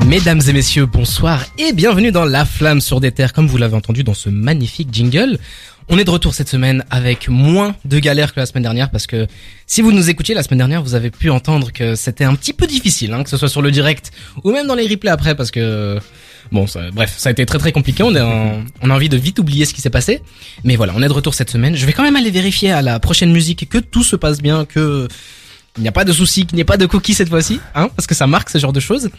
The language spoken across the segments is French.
Mesdames et messieurs, bonsoir et bienvenue dans La Flamme sur des terres, comme vous l'avez entendu dans ce magnifique jingle. On est de retour cette semaine avec moins de galères que la semaine dernière parce que si vous nous écoutiez la semaine dernière, vous avez pu entendre que c'était un petit peu difficile, hein, que ce soit sur le direct ou même dans les replays après parce que bon, ça, bref, ça a été très très compliqué. On, on a envie de vite oublier ce qui s'est passé, mais voilà, on est de retour cette semaine. Je vais quand même aller vérifier à la prochaine musique que tout se passe bien, que il n'y a pas de souci, qu'il n'y ait pas de coquilles cette fois-ci, hein, parce que ça marque ce genre de choses.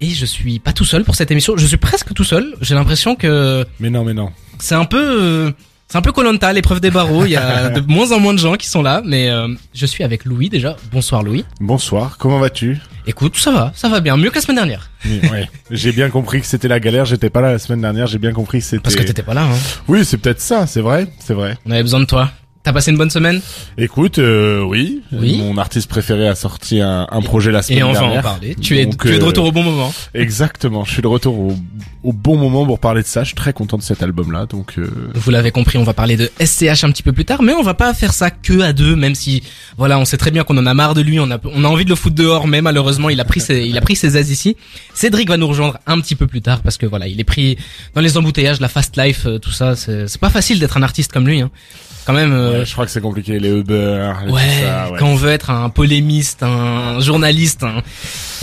Et je suis pas tout seul pour cette émission. Je suis presque tout seul. J'ai l'impression que Mais non, mais non. c'est un peu, euh, c'est un peu Colanta, l'épreuve des barreaux. Il y a de moins en moins de gens qui sont là, mais euh, je suis avec Louis déjà. Bonsoir Louis. Bonsoir, comment vas-tu? Écoute, ça va, ça va bien, mieux que la semaine dernière. Oui, ouais. J'ai bien compris que c'était la galère, j'étais pas là la semaine dernière, j'ai bien compris que c'était... Parce que t'étais pas là. Hein. Oui, c'est peut-être ça, c'est vrai, c'est vrai. On avait besoin de toi. T'as passé une bonne semaine? Écoute, euh, oui, Oui. mon artiste préféré a sorti un, un projet la semaine Et on va dernière. en parler. Tu es, Donc, tu es de euh, retour au bon moment. Exactement, je suis de retour au, au bon moment pour parler de ça, je suis très content de cet album-là, donc... Euh... Vous l'avez compris, on va parler de SCH un petit peu plus tard, mais on va pas faire ça que à deux, même si, voilà, on sait très bien qu'on en a marre de lui, on a, on a envie de le foutre dehors, mais malheureusement, il a pris ses, il a pris ses aises ici. Cédric va nous rejoindre un petit peu plus tard, parce que voilà, il est pris dans les embouteillages, la fast life, euh, tout ça, c'est c'est pas facile d'être un artiste comme lui, hein. Quand même, euh, Ouais, je crois que c'est compliqué, les Uber, et Ouais, tout ça, ouais. quand on veut être un polémiste, un journaliste, un,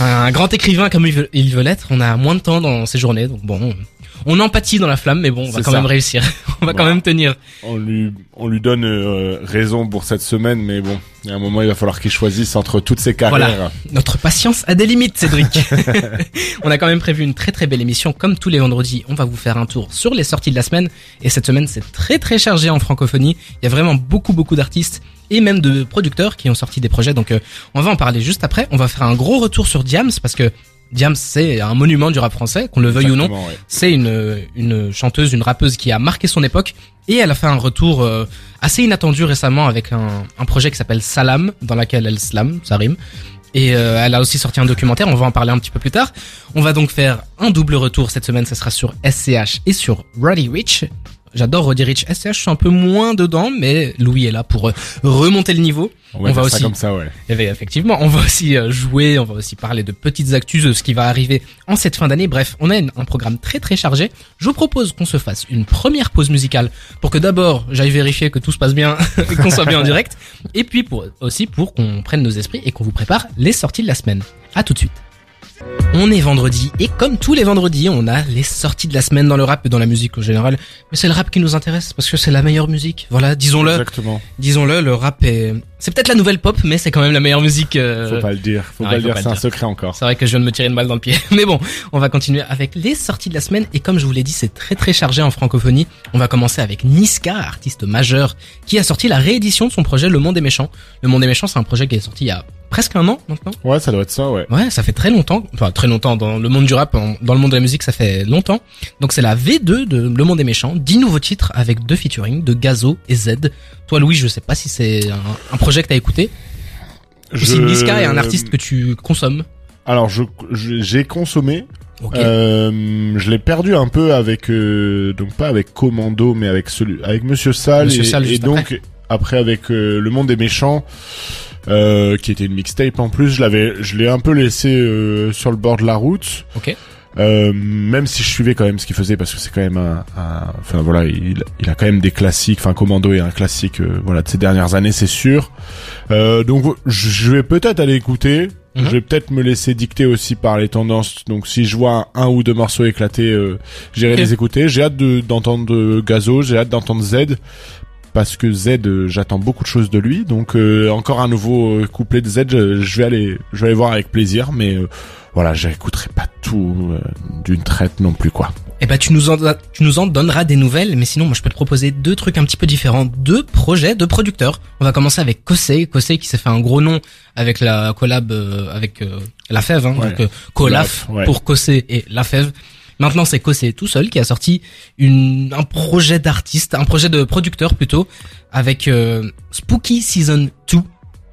un grand écrivain comme il veut, il veut l'être, on a moins de temps dans ces journées. Donc bon, on empathie dans la flamme, mais bon, on va quand ça. même réussir. on va quand même tenir. On lui, on lui donne euh, raison pour cette semaine, mais bon, il y a un moment, il va falloir qu'il choisisse entre toutes ses carrières. Voilà. Notre patience a des limites, Cédric. on a quand même prévu une très très belle émission. Comme tous les vendredis, on va vous faire un tour sur les sorties de la semaine. Et cette semaine, c'est très très chargé en francophonie. Il y a vraiment beaucoup beaucoup d'artistes et même de producteurs qui ont sorti des projets. Donc euh, on va en parler juste après. On va faire un gros retour sur Diams parce que Diams, c'est un monument du rap français, qu'on le veuille ou non. Ouais. C'est une, une chanteuse, une rappeuse qui a marqué son époque et elle a fait un retour euh, assez inattendu récemment avec un, un projet qui s'appelle Salam, dans laquelle elle slam, ça rime. Et euh, elle a aussi sorti un documentaire, on va en parler un petit peu plus tard. On va donc faire un double retour cette semaine, ça sera sur SCH et sur Roddy Rich. J'adore Roddy Rich. SCH, je suis un peu moins dedans, mais Louis est là pour euh, remonter le niveau. On va, On va faire ça aussi- comme ça, ouais. Eh bien, effectivement, on va aussi euh, jouer, on va aussi parler de petites actus, de ce qui va arriver en cette fin d'année. Bref, on a un programme très très chargé. Je vous propose qu'on se fasse une première pause musicale pour que d'abord j'aille vérifier que tout se passe bien qu'on soit bien en direct. Et puis pour, aussi pour qu'on prenne nos esprits et qu'on vous prépare les sorties de la semaine. À tout de suite. On est vendredi et comme tous les vendredis, on a les sorties de la semaine dans le rap et dans la musique en général. Mais c'est le rap qui nous intéresse parce que c'est la meilleure musique. Voilà, disons-le. Exactement. Disons-le, le rap est... C'est peut-être la nouvelle pop, mais c'est quand même la meilleure musique. euh, Faut pas le dire. Faut pas le faut dire. pas C'est un dire. secret encore. C'est vrai que je viens de me tirer une balle dans le pied. Mais bon, on va continuer avec les sorties de la semaine. Et comme je vous l'ai dit, c'est très très chargé en francophonie. On va commencer avec Niska, artiste majeur, qui a sorti la réédition de son projet Le Monde des Méchants. Le Monde des Méchants, c'est un projet qui est sorti il y a presque un an maintenant. Ouais, ça doit être ça, ouais. Ouais, ça fait très longtemps. Enfin, très longtemps dans le monde du rap, dans le monde de la musique, ça fait longtemps. Donc c'est la V2 de Le Monde des Méchants. 10 nouveaux titres avec deux featuring de Gazo et Z. Toi, Louis, je sais pas si c'est un, un projet que t'as écouté. Ou si Je- Niska est un artiste que tu consommes. Alors, je, je- j'ai consommé. Euh, je l'ai perdu un peu avec, euh, donc pas avec Commando, mais avec celui, avec Monsieur Sal. Monsieur et, et donc après, avec euh, Le Monde des méchants, qui était une mixtape en plus. Je l'avais, je l'ai un peu laissé sur le bord de la route. Ok. Euh, même si je suivais quand même ce qu'il faisait parce que c'est quand même un, un- enfin voilà il, il a quand même des classiques enfin Commando est un classique euh, voilà de ces dernières années c'est sûr. Euh, donc je vais peut-être aller écouter. Mhm. je vais peut-être me laisser dicter aussi par les tendances. Donc si je vois un, ou deux morceaux éclatés euh, j'irai les écouter. J'ai hâte de- d'entendre Gazo j'ai hâte d'entendre Z parce que Z j'attends beaucoup de choses de lui. Donc euh, encore un nouveau couplet de Z je, je vais aller je vais aller voir avec plaisir mais euh, voilà, j'écouterai pas tout euh, d'une traite non plus quoi. Eh ben, tu nous en, tu nous en donneras des nouvelles, mais sinon, moi, je peux te proposer deux trucs un petit peu différents, deux projets, deux producteurs. On va commencer avec Kosei, Kosei qui s'est fait un gros nom avec la collab euh, avec euh, La Fève, hein, Ouais. donc euh, Colaf ouais. pour Kosei et La Fève. Maintenant, c'est Kosei tout seul qui a sorti une, un projet d'artiste, un projet de producteur plutôt, avec euh, Spooky Season 2.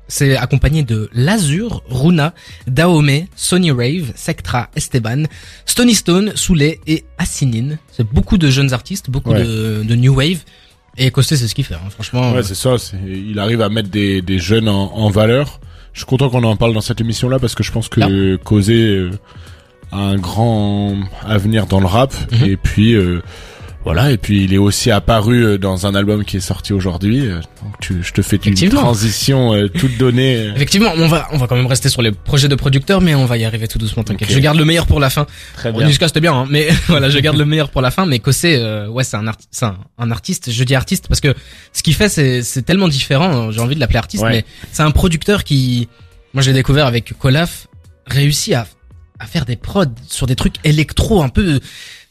C'est accompagné de Lazur, Runa, Daome, Sony Rave, Sectra, Esteban, Stony Stone, Souley et Assinin. C'est beaucoup de jeunes artistes, beaucoup Ouais. de, de new wave. Et Costé, c'est ce qu'il fait, hein, franchement. Ouais, c'est ça. c'est- Il arrive à mettre des, des jeunes en, en valeur. Je suis content qu'on en parle dans cette émission-là parce que je pense que causer, euh, un grand avenir dans le rap. Mhm. Et puis euh, voilà. Et puis il est aussi apparu euh, dans un album qui est sorti aujourd'hui. Euh, Donc tu, je te fais une transition euh, toute donnée. Effectivement, on va, on va quand même rester sur les projets de producteurs, mais on va y arriver tout doucement, t'inquiète. Je garde le meilleur pour la fin. Très Bon, Niska, c'était bien, hein, mais voilà, je garde le meilleur pour la fin. Mais Kossé, euh, ouais, c'est un, c'est un, un artiste. Je dis artiste parce que ce qu'il fait, c'est, c'est tellement différent. hein, J'ai envie de l'appeler artiste, Ouais. mais c'est un producteur qui, moi, j'ai découvert avec Colaf, réussit à, à faire des prods sur des trucs électro un peu.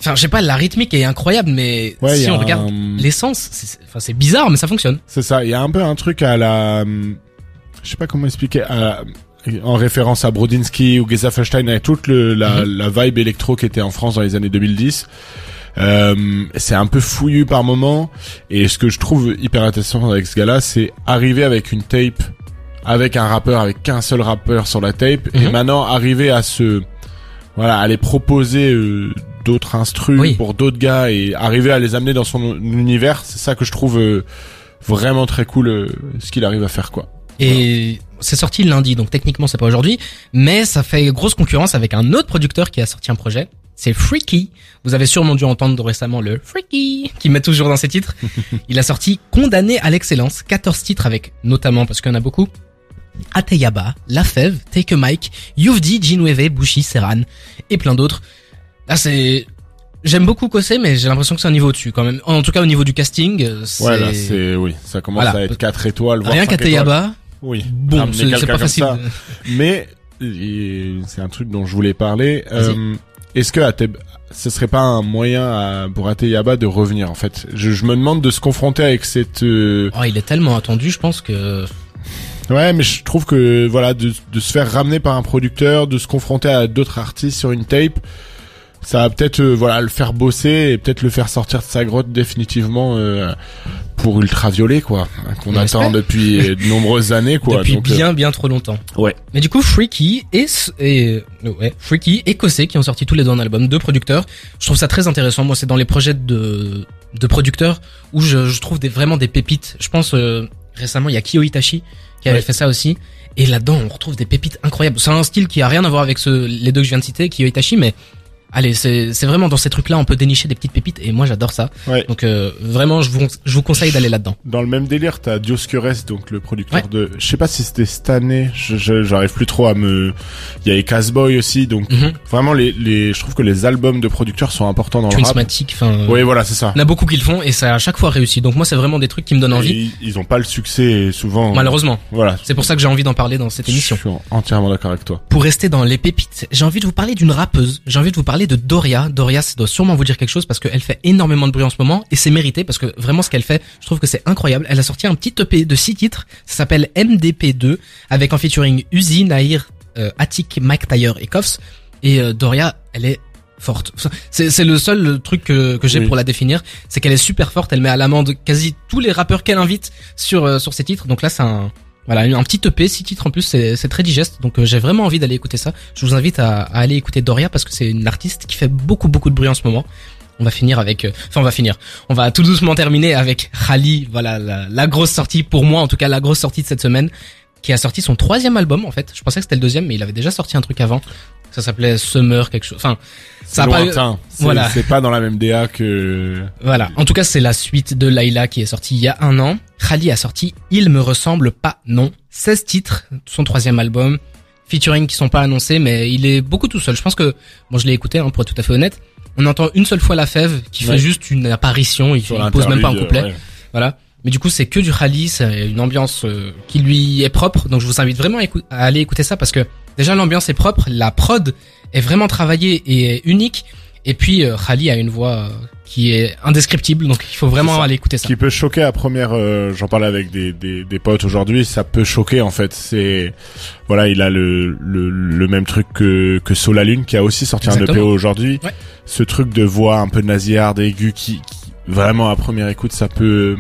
Enfin, je sais pas, la rythmique est incroyable, mais Ouais, si on regarde l'essence, c'est, enfin, c'est bizarre, mais ça fonctionne. C'est ça. Il y a un peu un truc à la, hum, je sais pas comment expliquer, à- en référence à Brodinski ou Geza Feinstein avec toute le, la, Mhm. la vibe électro qui était en France dans les années 2010. Euh, c'est un peu fouillu par moment et ce que je trouve hyper intéressant avec ce gars-là, c'est arriver avec une tape, avec un rappeur, avec qu'un seul rappeur sur la tape et Mhm. maintenant arriver à se, voilà, à les proposer euh, d'autres instrus Oui. pour d'autres gars et arriver à les amener dans son univers. C'est ça que je trouve euh, vraiment très cool euh, ce qu'il arrive à faire quoi. Et c'est sorti lundi, donc techniquement c'est pas aujourd'hui, mais ça fait grosse concurrence avec un autre producteur qui a sorti un projet. C'est Freaky. Vous avez sûrement dû entendre récemment le Freaky qui met toujours dans ses titres. Il a sorti Condamné à l'excellence, 14 titres avec notamment parce qu'il y en a beaucoup. Ateyaba, La Fève, Take a Mike, Youvdi, Jinweve, Bushi, Serran et plein d'autres. Là c'est J'aime beaucoup Kossé, mais j'ai l'impression que c'est un niveau au-dessus quand même. En tout cas au niveau du casting, euh, c'est Ouais, là, c'est oui, ça commence Voilà. à être 4 étoiles, voire rien 5 étoiles. qu'Ateyaba. Oui. Bon, Ramener c'est pas facile. ça. Mais c'est un truc dont je voulais parler. Euh, Est-ce que Ateb, ce serait pas un moyen à, pour Ateyaba de revenir en fait? Je, je me demande de se confronter avec cette. euh, Oh, il est tellement attendu, je pense que Ouais, mais je trouve que voilà, de, de se faire ramener par un producteur, de se confronter à d'autres artistes sur une tape, ça va peut-être euh, voilà le faire bosser et peut-être le faire sortir de sa grotte définitivement euh, pour Ultraviolet quoi, qu'on On attend depuis de nombreuses années quoi. depuis Donc, euh, bien bien trop longtemps. ouais. Mais du coup, Freaky et, et euh, ouais, Freaky et Kossé qui ont sorti tous les deux un album, deux producteurs. Je trouve ça très intéressant. Moi, c'est dans les projets de de producteurs où je, je trouve des, vraiment des pépites. Je pense euh, récemment il y a Kyo Itachi qui avait Ouais. fait ça aussi. Et là-dedans, on retrouve des pépites incroyables. C'est un style qui a rien à voir avec ce, les deux que je viens de citer, Kyo Itachi, mais allez, c'est vraiment dans ces trucs-là, on peut dénicher des petites pépites. Et moi, j'adore ça. Ouais. Donc euh, vraiment, je vous je vous conseille d'aller là-dedans. Dans le même délire, t'as Dioscures, donc le producteur Ouais. de, je sais pas si c'était cette année, j'arrive plus trop à me, il y a Casboy aussi, donc Mhm. vraiment les, les, je trouve que les albums de producteurs sont importants dans le rap. Enfin. Oui, voilà, c'est ça. Il y en a beaucoup qui le font et ça a à chaque fois réussi. Donc moi, c'est vraiment des trucs qui me donnent envie. Et ils ont pas le succès souvent. Malheureusement. Voilà. C'est pour ça que j'ai envie d'en parler dans cette émission. Je suis entièrement d'accord avec toi. Pour rester dans les pépites, j'ai envie de vous parler d'une rappeuse. J'ai envie de vous parler de Doria. Doria, ça doit sûrement vous dire quelque chose parce qu'elle fait énormément de bruit en ce moment et c'est mérité parce que vraiment ce qu'elle fait, je trouve que c'est incroyable. Elle a sorti un petit EP de 6 titres. Ça s'appelle MDP2 avec en featuring Uzi, Nahir, euh, Attic, Mike Tyre et Koffs. Et euh, Doria, elle est forte. C'est c'est le seul truc que, que j'ai Oui. pour la définir, c'est qu'elle est super forte. Elle met à l'amende quasi tous les rappeurs qu'elle invite sur euh, sur ses titres. Donc là, c'est un voilà un petit EP, six titres en plus, c'est très digeste. Donc euh, j'ai vraiment envie d'aller écouter ça. Je vous invite à, aller écouter Doria parce que c'est une artiste qui fait beaucoup beaucoup de bruit en ce moment. On va finir avec, euh, enfin on va finir. On va tout doucement terminer avec Khali. Voilà la grosse sortie pour moi, en tout cas la grosse sortie de cette semaine, qui a sorti son troisième album en fait. Je pensais que c'était le deuxième, mais il avait déjà sorti un truc avant. Ça s'appelait Summer quelque chose. Enfin, ça a pas lointain. C'est- Voilà. C'est pas dans la même DA que. Voilà. En tout cas, c'est la suite de Layla qui est sortie il y a un an. Khali a sorti Il me ressemble pas, non. 16 titres, son troisième album. Featuring qui sont pas annoncés, mais il est beaucoup tout seul. Je pense que, bon, je l'ai écouté, hein, pour être tout à fait honnête. On entend une seule fois la fève qui Ouais. fait juste une apparition. Il, il pose même pas un couplet. ouais. Voilà. Mais du coup, c'est que du Khali, c'est une ambiance euh, qui lui est propre. Donc, je vous invite vraiment à, écou- à aller écouter ça parce que déjà l'ambiance est propre, la prod est vraiment travaillée et est unique. Et puis, euh, Khali a une voix euh, qui est indescriptible, donc il faut vraiment ça. aller écouter ça. qui peut choquer à première euh, j'en parlais avec des, des, des potes aujourd'hui ça peut choquer en fait c'est voilà il a le, le, le même truc que que Solalune qui a aussi sorti un Exactement. EP aujourd'hui Ouais. ce truc de voix un peu nasillarde aiguë qui, qui vraiment à première écoute ça peut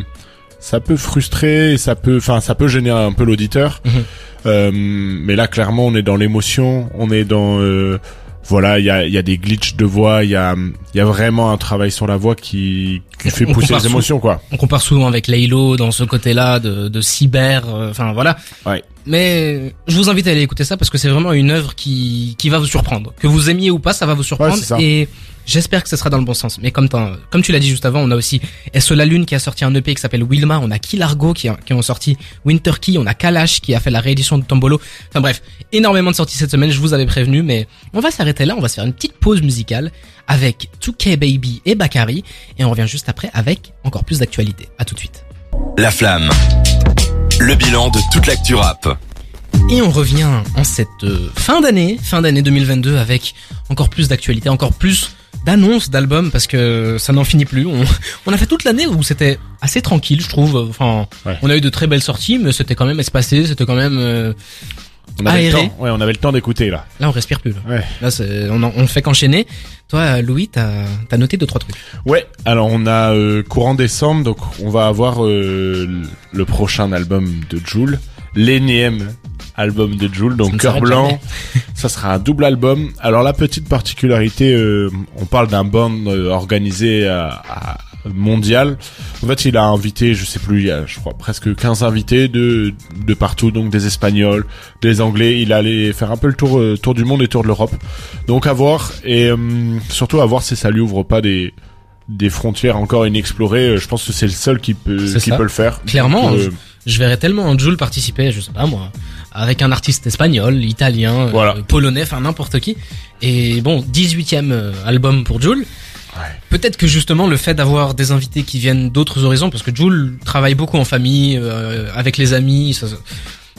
ça peut frustrer ça peut enfin ça peut gêner un peu l'auditeur Mhm. Euh, mais là clairement on est dans l'émotion on est dans euh, voilà, il y a, il y a des glitches de voix, il y a, il y a vraiment un travail sur la voix qui, qui fait pousser compare les émotions, quoi. On compare souvent avec Laylo dans ce côté-là de, de cyber, euh, enfin voilà. Ouais. Mais je vous invite à aller écouter ça parce que c'est vraiment une œuvre qui, qui va vous surprendre. Que vous aimiez ou pas, ça va vous surprendre. Ouais, et j'espère que ce sera dans le bon sens. Mais comme, tu l'as dit juste avant, on a aussi SO La Lune qui a sorti un EP qui s'appelle Wilma. On a Kilargo qui, a- qui ont sorti Winter Key. On a Kalash qui a fait la réédition de Tombolo. Enfin bref, énormément de sorties cette semaine. Je vous avais prévenu, mais on va s'arrêter là. On va se faire une petite pause musicale avec 2K Baby et Bakari. Et on revient juste après avec encore plus d'actualité. À tout de suite. La flamme. Le bilan de toute l'actu rap. Et on revient en cette euh, fin d'année, fin d'année 2022 avec encore plus d'actualités, encore plus d'annonces d'albums parce que ça n'en finit plus. On, on a fait toute l'année où c'était assez tranquille, je trouve. Enfin, Ouais. on a eu de très belles sorties, mais c'était quand même espacé, c'était quand même. euh, On avait le temps, ouais, on avait le temps d'écouter, là. Là, on respire plus. Là, Ouais. là c'est- on, en- on fait qu'enchaîner. Toi, Louis, t'as as noté deux trois trucs. Ouais, alors on a euh, courant décembre, donc on va avoir euh, le prochain album de Joule, l'énième album de Joule, donc Cœur Blanc. Ça sera un double album. Alors la petite particularité, euh, on parle d'un band euh, organisé à, à- mondial. En fait, il a invité, je sais plus, il y a, je crois, presque 15 invités de de partout, donc des Espagnols, des Anglais. Il allait faire un peu le tour euh, tour du monde et tour de l'Europe. Donc à voir et euh, surtout à voir si ça lui ouvre pas des des frontières encore inexplorées. Euh, Je pense que c'est le seul qui peut qui ça. peut le faire. Clairement, Donc, euh, Je verrais tellement Jules participer, je sais pas moi, avec un artiste espagnol, italien, euh, polonais, enfin n'importe qui. Et bon, 18e euh, album pour Jules. Ouais. Peut-être que justement le fait d'avoir des invités qui viennent d'autres horizons, parce que Jules travaille beaucoup en famille, euh, avec les amis, ça-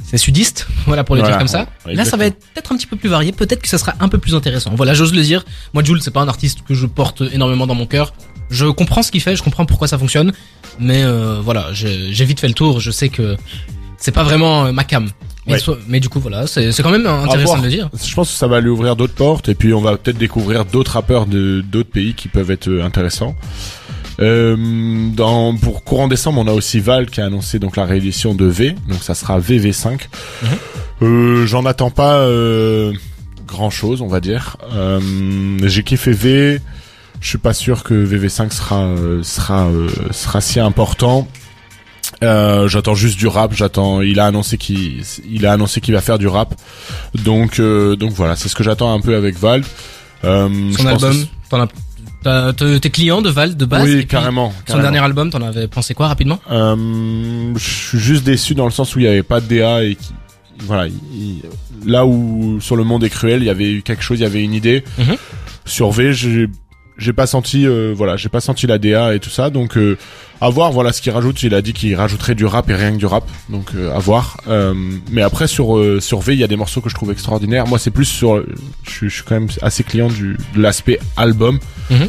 c'est sudiste, voilà pour le Voilà, dire comme ça. ouais, Là, ça va être peut-être un petit peu plus varié, peut-être que ça sera un peu plus intéressant. Voilà, j'ose le dire. Moi, Jules, c'est pas un artiste que je porte énormément dans mon cœur. Je comprends ce qu'il fait, je comprends pourquoi ça fonctionne, mais euh, voilà, j'ai vite fait le tour. Je sais que c'est pas vraiment euh, ma cam. Mais, Ouais. soit- mais du coup, voilà, c'est quand même intéressant de le dire. Je pense que ça va lui ouvrir d'autres portes et puis on va peut-être découvrir d'autres rappeurs de d'autres pays qui peuvent être euh, intéressants. Euh, dans pour courant décembre, on a aussi Val qui a annoncé donc la réédition de V, donc ça sera VV5. Mhm. Euh, J'en attends pas euh, grand chose, on va dire. J'ai kiffé V. Je suis pas sûr que VV5 sera euh, sera euh, sera si important. Euh, j'attends juste du rap. J'attends. Il a annoncé qu'il il a annoncé qu'il va faire du rap. Donc euh, donc voilà, c'est ce que j'attends un peu avec Val. Euh, Son album, t'as- t'es client de Val de base. oui, carrément. Son carrément. dernier album, t'en avais pensé quoi rapidement? Euh, je suis juste déçu dans le sens où il y avait pas de DA et qui, voilà, il- il- là où sur le monde est cruel, il y avait eu quelque chose, il y avait une idée. Mhm. Sur V, j'ai j'ai pas senti, euh, voilà, j'ai pas senti la DA et tout ça, donc euh, à voir. Voilà ce qu'il rajoute. Il a dit qu'il rajouterait du rap et rien que du rap, donc euh, à voir. Euh, mais après sur euh, sur V, il y a des morceaux que je trouve extraordinaires. Moi, c'est plus sur, je, suis- je suis quand même assez client du de l'aspect album. Mhm.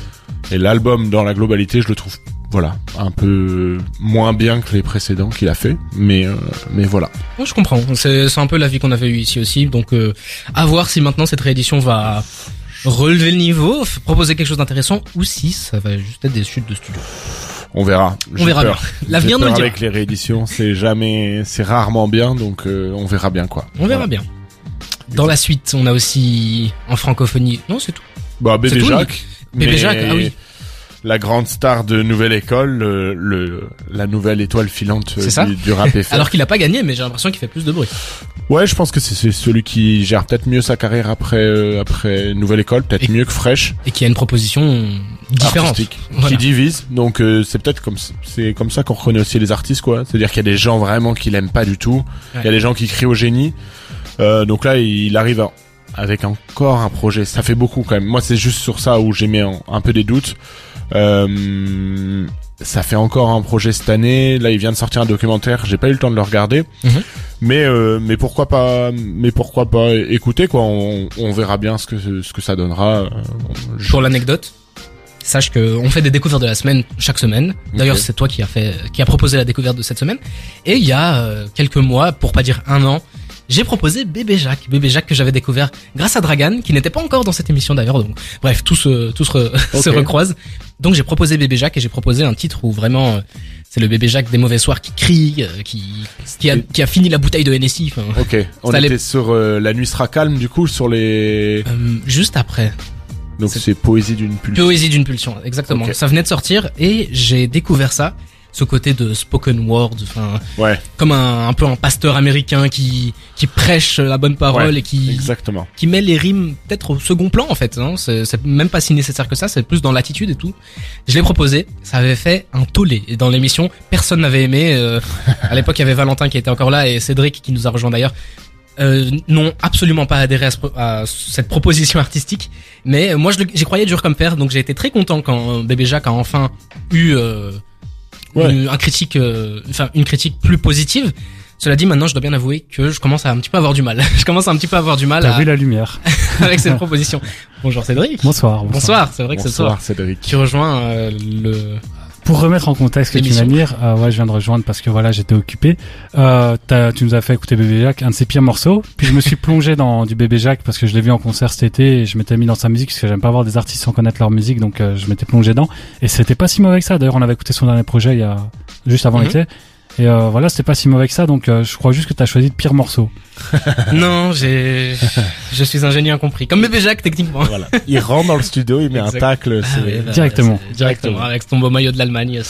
Et l'album dans la globalité, je le trouve voilà, un peu moins bien que les précédents qu'il a fait, mais euh, mais voilà. Ouais, je comprends. C'est c'est un peu l'avis qu'on avait eu ici aussi. Donc, euh, à voir si maintenant cette réédition va relever le niveau, proposer quelque chose d'intéressant, ou si ça va juste être des chutes de studio. On verra. J'ai verra peur. bien. L'avenir nous le dira. Avec les rééditions, c'est jamais, c'est rarement bien, donc euh, on verra bien quoi. On verra Voilà. bien. Dans la suite, on a aussi en francophonie. Non, c'est tout. Bah bébé tout, Jacques. Bébé Jacques, ah oui. La grande star de Nouvelle École, le, le- la nouvelle étoile filante euh, ça du, du rap. Alors qu'il a pas gagné, mais j'ai l'impression qu'il fait plus de bruit. Ouais, je pense que c'est c'est celui qui gère peut-être mieux sa carrière après euh, après Nouvelle École, peut-être mieux que Fresh. Et qui a une proposition différente. Voilà. qui divise donc euh, c'est peut-être comme c'est comme ça qu'on reconnaît aussi les artistes quoi c'est à dire qu'il y a des gens vraiment qui l'aiment pas du tout il y a des gens qui crient au génie euh, donc là il arrive à- avec encore un projet ça fait beaucoup quand même moi c'est juste sur ça où j'ai mis un, un peu des doutes euh, ça fait encore un projet cette année là il vient de sortir un documentaire j'ai pas eu le temps de le regarder Mhm. mais euh, mais pourquoi pas mais pourquoi pas écouter quoi on, on verra bien ce que ce que ça donnera Euh, je- Pour l'anecdote, sache que on fait des découvertes de la semaine chaque semaine. D'ailleurs, c'est toi qui a fait, qui a proposé la découverte de cette semaine. Et il y a euh, quelques mois, pour pas dire un an, j'ai proposé Bébé Jacques. Bébé Jacques que j'avais découvert grâce à Dragan, qui n'était pas encore dans cette émission d'ailleurs. Donc, bref, tout se, tout se, re- se Ok. recroise. Donc, j'ai proposé Bébé Jacques et j'ai proposé un titre où vraiment, euh, c'est le Bébé Jacques des mauvais soirs qui crie, euh, qui, qui a, qui a fini la bouteille de NSI. Enfin, Ok. On était sur euh, la nuit sera calme du coup sur les. euh, juste après. Donc c'est- poésie d'une pulsion. Poésie d'une pulsion, exactement. Ça venait de sortir et j'ai découvert ça, ce côté de spoken word, enfin, Ouais. comme un, un peu un pasteur américain qui qui prêche la bonne parole Ouais, et qui Exactement. qui met les rimes peut-être au second plan en fait. Hein. C'est même pas si nécessaire que ça, c'est plus dans l'attitude et tout. Je l'ai proposé, ça avait fait un tollé et dans l'émission. Personne n'avait aimé. euh, à l'époque, il y avait Valentin qui était encore là et Cédric qui nous a rejoint d'ailleurs. Euh, n'ont absolument pas adhéré à, ce à cette proposition artistique, mais euh, moi j'y croyais dur comme fer, donc j'ai été très content quand Bébé Jacques a enfin eu euh, Ouais. une, un critique, euh, enfin une critique plus positive. Cela dit, maintenant, je dois bien avouer que je commence à un petit peu avoir du mal. je commence à un petit peu avoir du mal T'as à- vu la lumière. avec cette proposition. Bonjour Cédric. Bonsoir. Bonsoir, c'est vrai que c'est le soir. Bonsoir Cédric. Tu rejoins euh, le. Pour remettre en contexte ce que tu dire, euh, ouais, je viens de rejoindre parce que voilà, j'étais occupé. Euh, tu nous as fait écouter Bébé Jacques, un de ses pires morceaux. Puis je me suis plongé dans du Bébé Jacques parce que je l'ai vu en concert cet été et je m'étais mis dans sa musique parce que j'aime pas voir des artistes sans connaître leur musique, donc euh, je m'étais plongé dedans. Et c'était pas si mauvais que ça. D'ailleurs, on avait écouté son dernier projet il y a juste avant Mhm. l'été. Et euh, voilà, c'était pas si mauvais que ça. Donc euh, je crois juste que t'as choisi de pire morceau. non, j'ai. je suis un génie incompris. Comme bébé Jacques, techniquement. Voilà. Il rentre dans le studio, il met Exact. un tacle. Ah ouais, bah, Directement. Directement. Avec ton beau maillot de l'Allemagne.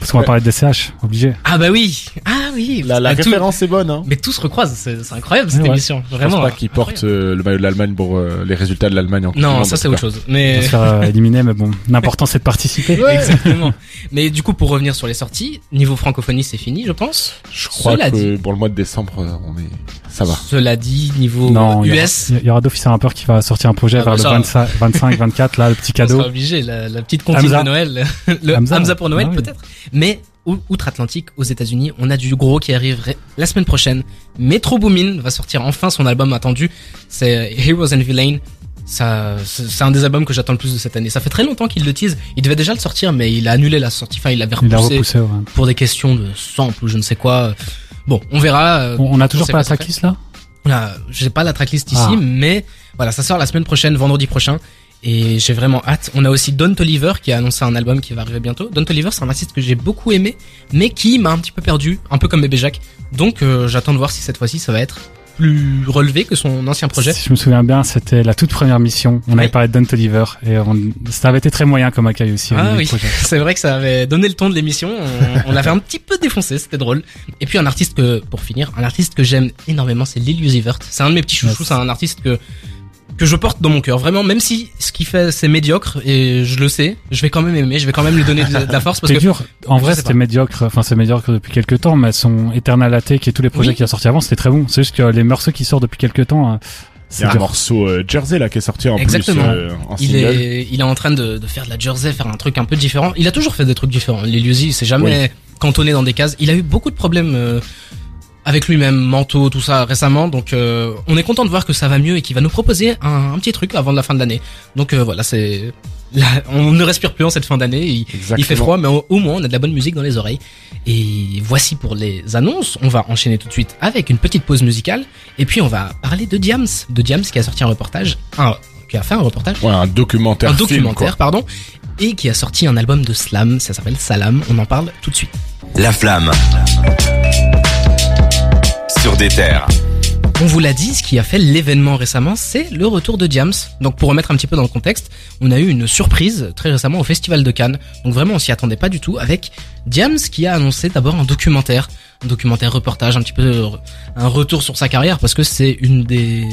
Parce qu'on va parler de DCH, obligé. Ah bah oui. Ah oui. La, la tout- référence est bonne. Hein. Mais tout se recroise. C'est incroyable cette Ouais, émission. Je Vraiment. pense pas qu'il porte euh, le maillot de l'Allemagne pour euh, les résultats de l'Allemagne en Non, ça c'est tout autre chose. On Mais va se faire euh, éliminer, mais bon, l'important c'est de participer. exactement. Mais du coup, pour revenir sur les sorties, niveau francophonie, c'est fini, je pense. Je crois Cela que dit. pour le mois de décembre, on est, ça va. Cela dit, niveau Non, US, il y aura d'office un rappeur qui va sortir un projet Ah bah vers ça- le 25, 25, 24, là, le petit on cadeau. sera obligé. La, la petite comptine de Noël, le Hamza. Hamza, pour Noël Ah oui. peut-être. Mais ou- outre-Atlantique, aux États-Unis, on a du gros qui arrive la semaine prochaine. Metro Boomin va sortir enfin son album attendu. C'est Heroes and Villain. Ça, c'est un des albums que j'attends le plus de cette année. Ça fait très longtemps qu'il le tease. Il devait déjà le sortir, mais il a annulé la sortie. Enfin, il l'avait Il a repoussé repoussé, ouais. pour des questions de sample ou je ne sais quoi. Bon, on verra. On, on a toujours pas la tracklist là? Là, j'ai pas la tracklist ici, Ah. mais voilà, ça sort la semaine prochaine, vendredi prochain. Et j'ai vraiment hâte. On a aussi Don Toliver qui a annoncé un album qui va arriver bientôt. Don Toliver, c'est un artiste que j'ai beaucoup aimé, mais qui m'a un petit peu perdu, un peu comme Bébé Jacques. Donc euh, j'attends de voir si cette fois-ci ça va être plus relevé que son ancien projet. Si je me souviens bien, c'était la toute première mission. On Oui. avait parlé de Don Toliver et on, ça avait été très moyen comme accueil aussi. au Ah oui, c'est vrai que ça avait donné le ton de l'émission. On, on l'avait un petit peu défoncé, c'était drôle. Et puis un artiste que, pour finir, un artiste que j'aime énormément, c'est Lil Uzi Vert. C'est un de mes petits chouchous, Yes. c'est un artiste que que je porte dans mon cœur. Vraiment, même si ce qu'il fait c'est médiocre et je le sais, je vais quand même aimer, je vais quand même lui donner de, de la force parce C'est que dur. En vrai, c'était médiocre. Enfin, c'est médiocre depuis quelques temps, mais son Eternal Attack et tous les projets Oui. qu'il a sortis avant, c'était très bon. C'est juste que les morceaux qui sortent depuis quelques temps, y c'est a un morceau euh, Jersey là qui est sorti en Exactement. plus euh, en il single. est, il est en train de, de faire de la jersey, faire un truc un peu différent. Il a toujours fait des trucs différents. Lil Uzi, c'est jamais cantonné dans des cases. Il a eu beaucoup de problèmes euh, avec lui-même, mentaux, tout ça récemment. Donc, euh, on est content de voir que ça va mieux et qu'il va nous proposer un, un petit truc avant la fin de l'année. Donc euh, voilà, c'est, là, on ne respire plus en cette fin d'année. Il, fait froid, mais au, au moins on a de la bonne musique dans les oreilles. Et voici pour les annonces. On va enchaîner tout de suite avec une petite pause musicale. Et puis on va parler de Diams, de Diams qui a sorti un reportage, un, qui a fait un reportage Ouais, un documentaire. un film, documentaire, quoi. pardon, et qui a sorti un album de slam, ça s'appelle Salam, on en parle tout de suite. La flamme. Des terres. On vous l'a dit, ce qui a fait l'événement récemment, c'est le retour de Diams. Donc pour remettre un petit peu dans le contexte, on a eu une surprise très récemment au Festival de Cannes. Donc vraiment on s'y attendait pas du tout avec Diams qui a annoncé d'abord un documentaire, un documentaire reportage, un petit peu euh, un retour sur sa carrière parce que c'est une des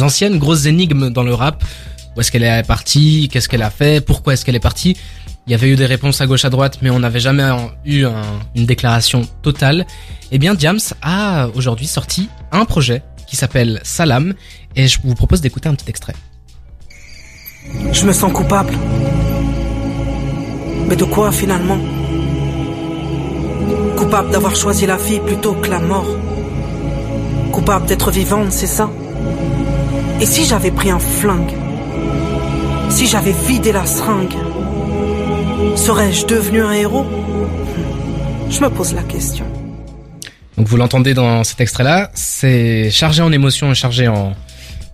anciennes grosses énigmes dans le rap. Où est-ce qu'elle est partie? Qu'est-ce qu'elle a fait? Pourquoi est-ce qu'elle est partie? Il y avait eu des réponses à gauche à droite, mais on n'avait jamais eu un- une déclaration totale. Eh bien, Diams a aujourd'hui sorti un projet qui s'appelle Salam, et je vous propose d'écouter un petit extrait. Je me sens coupable. Mais de quoi finalement? Coupable d'avoir choisi la vie plutôt que la mort. Coupable d'être vivante, c'est ça? Et si j'avais pris un flingue? Si j'avais vidé la seringue? Serais-je devenu un héros? Je me pose la question. Donc vous l'entendez dans cet extrait-là, c'est chargé en émotions et chargé en,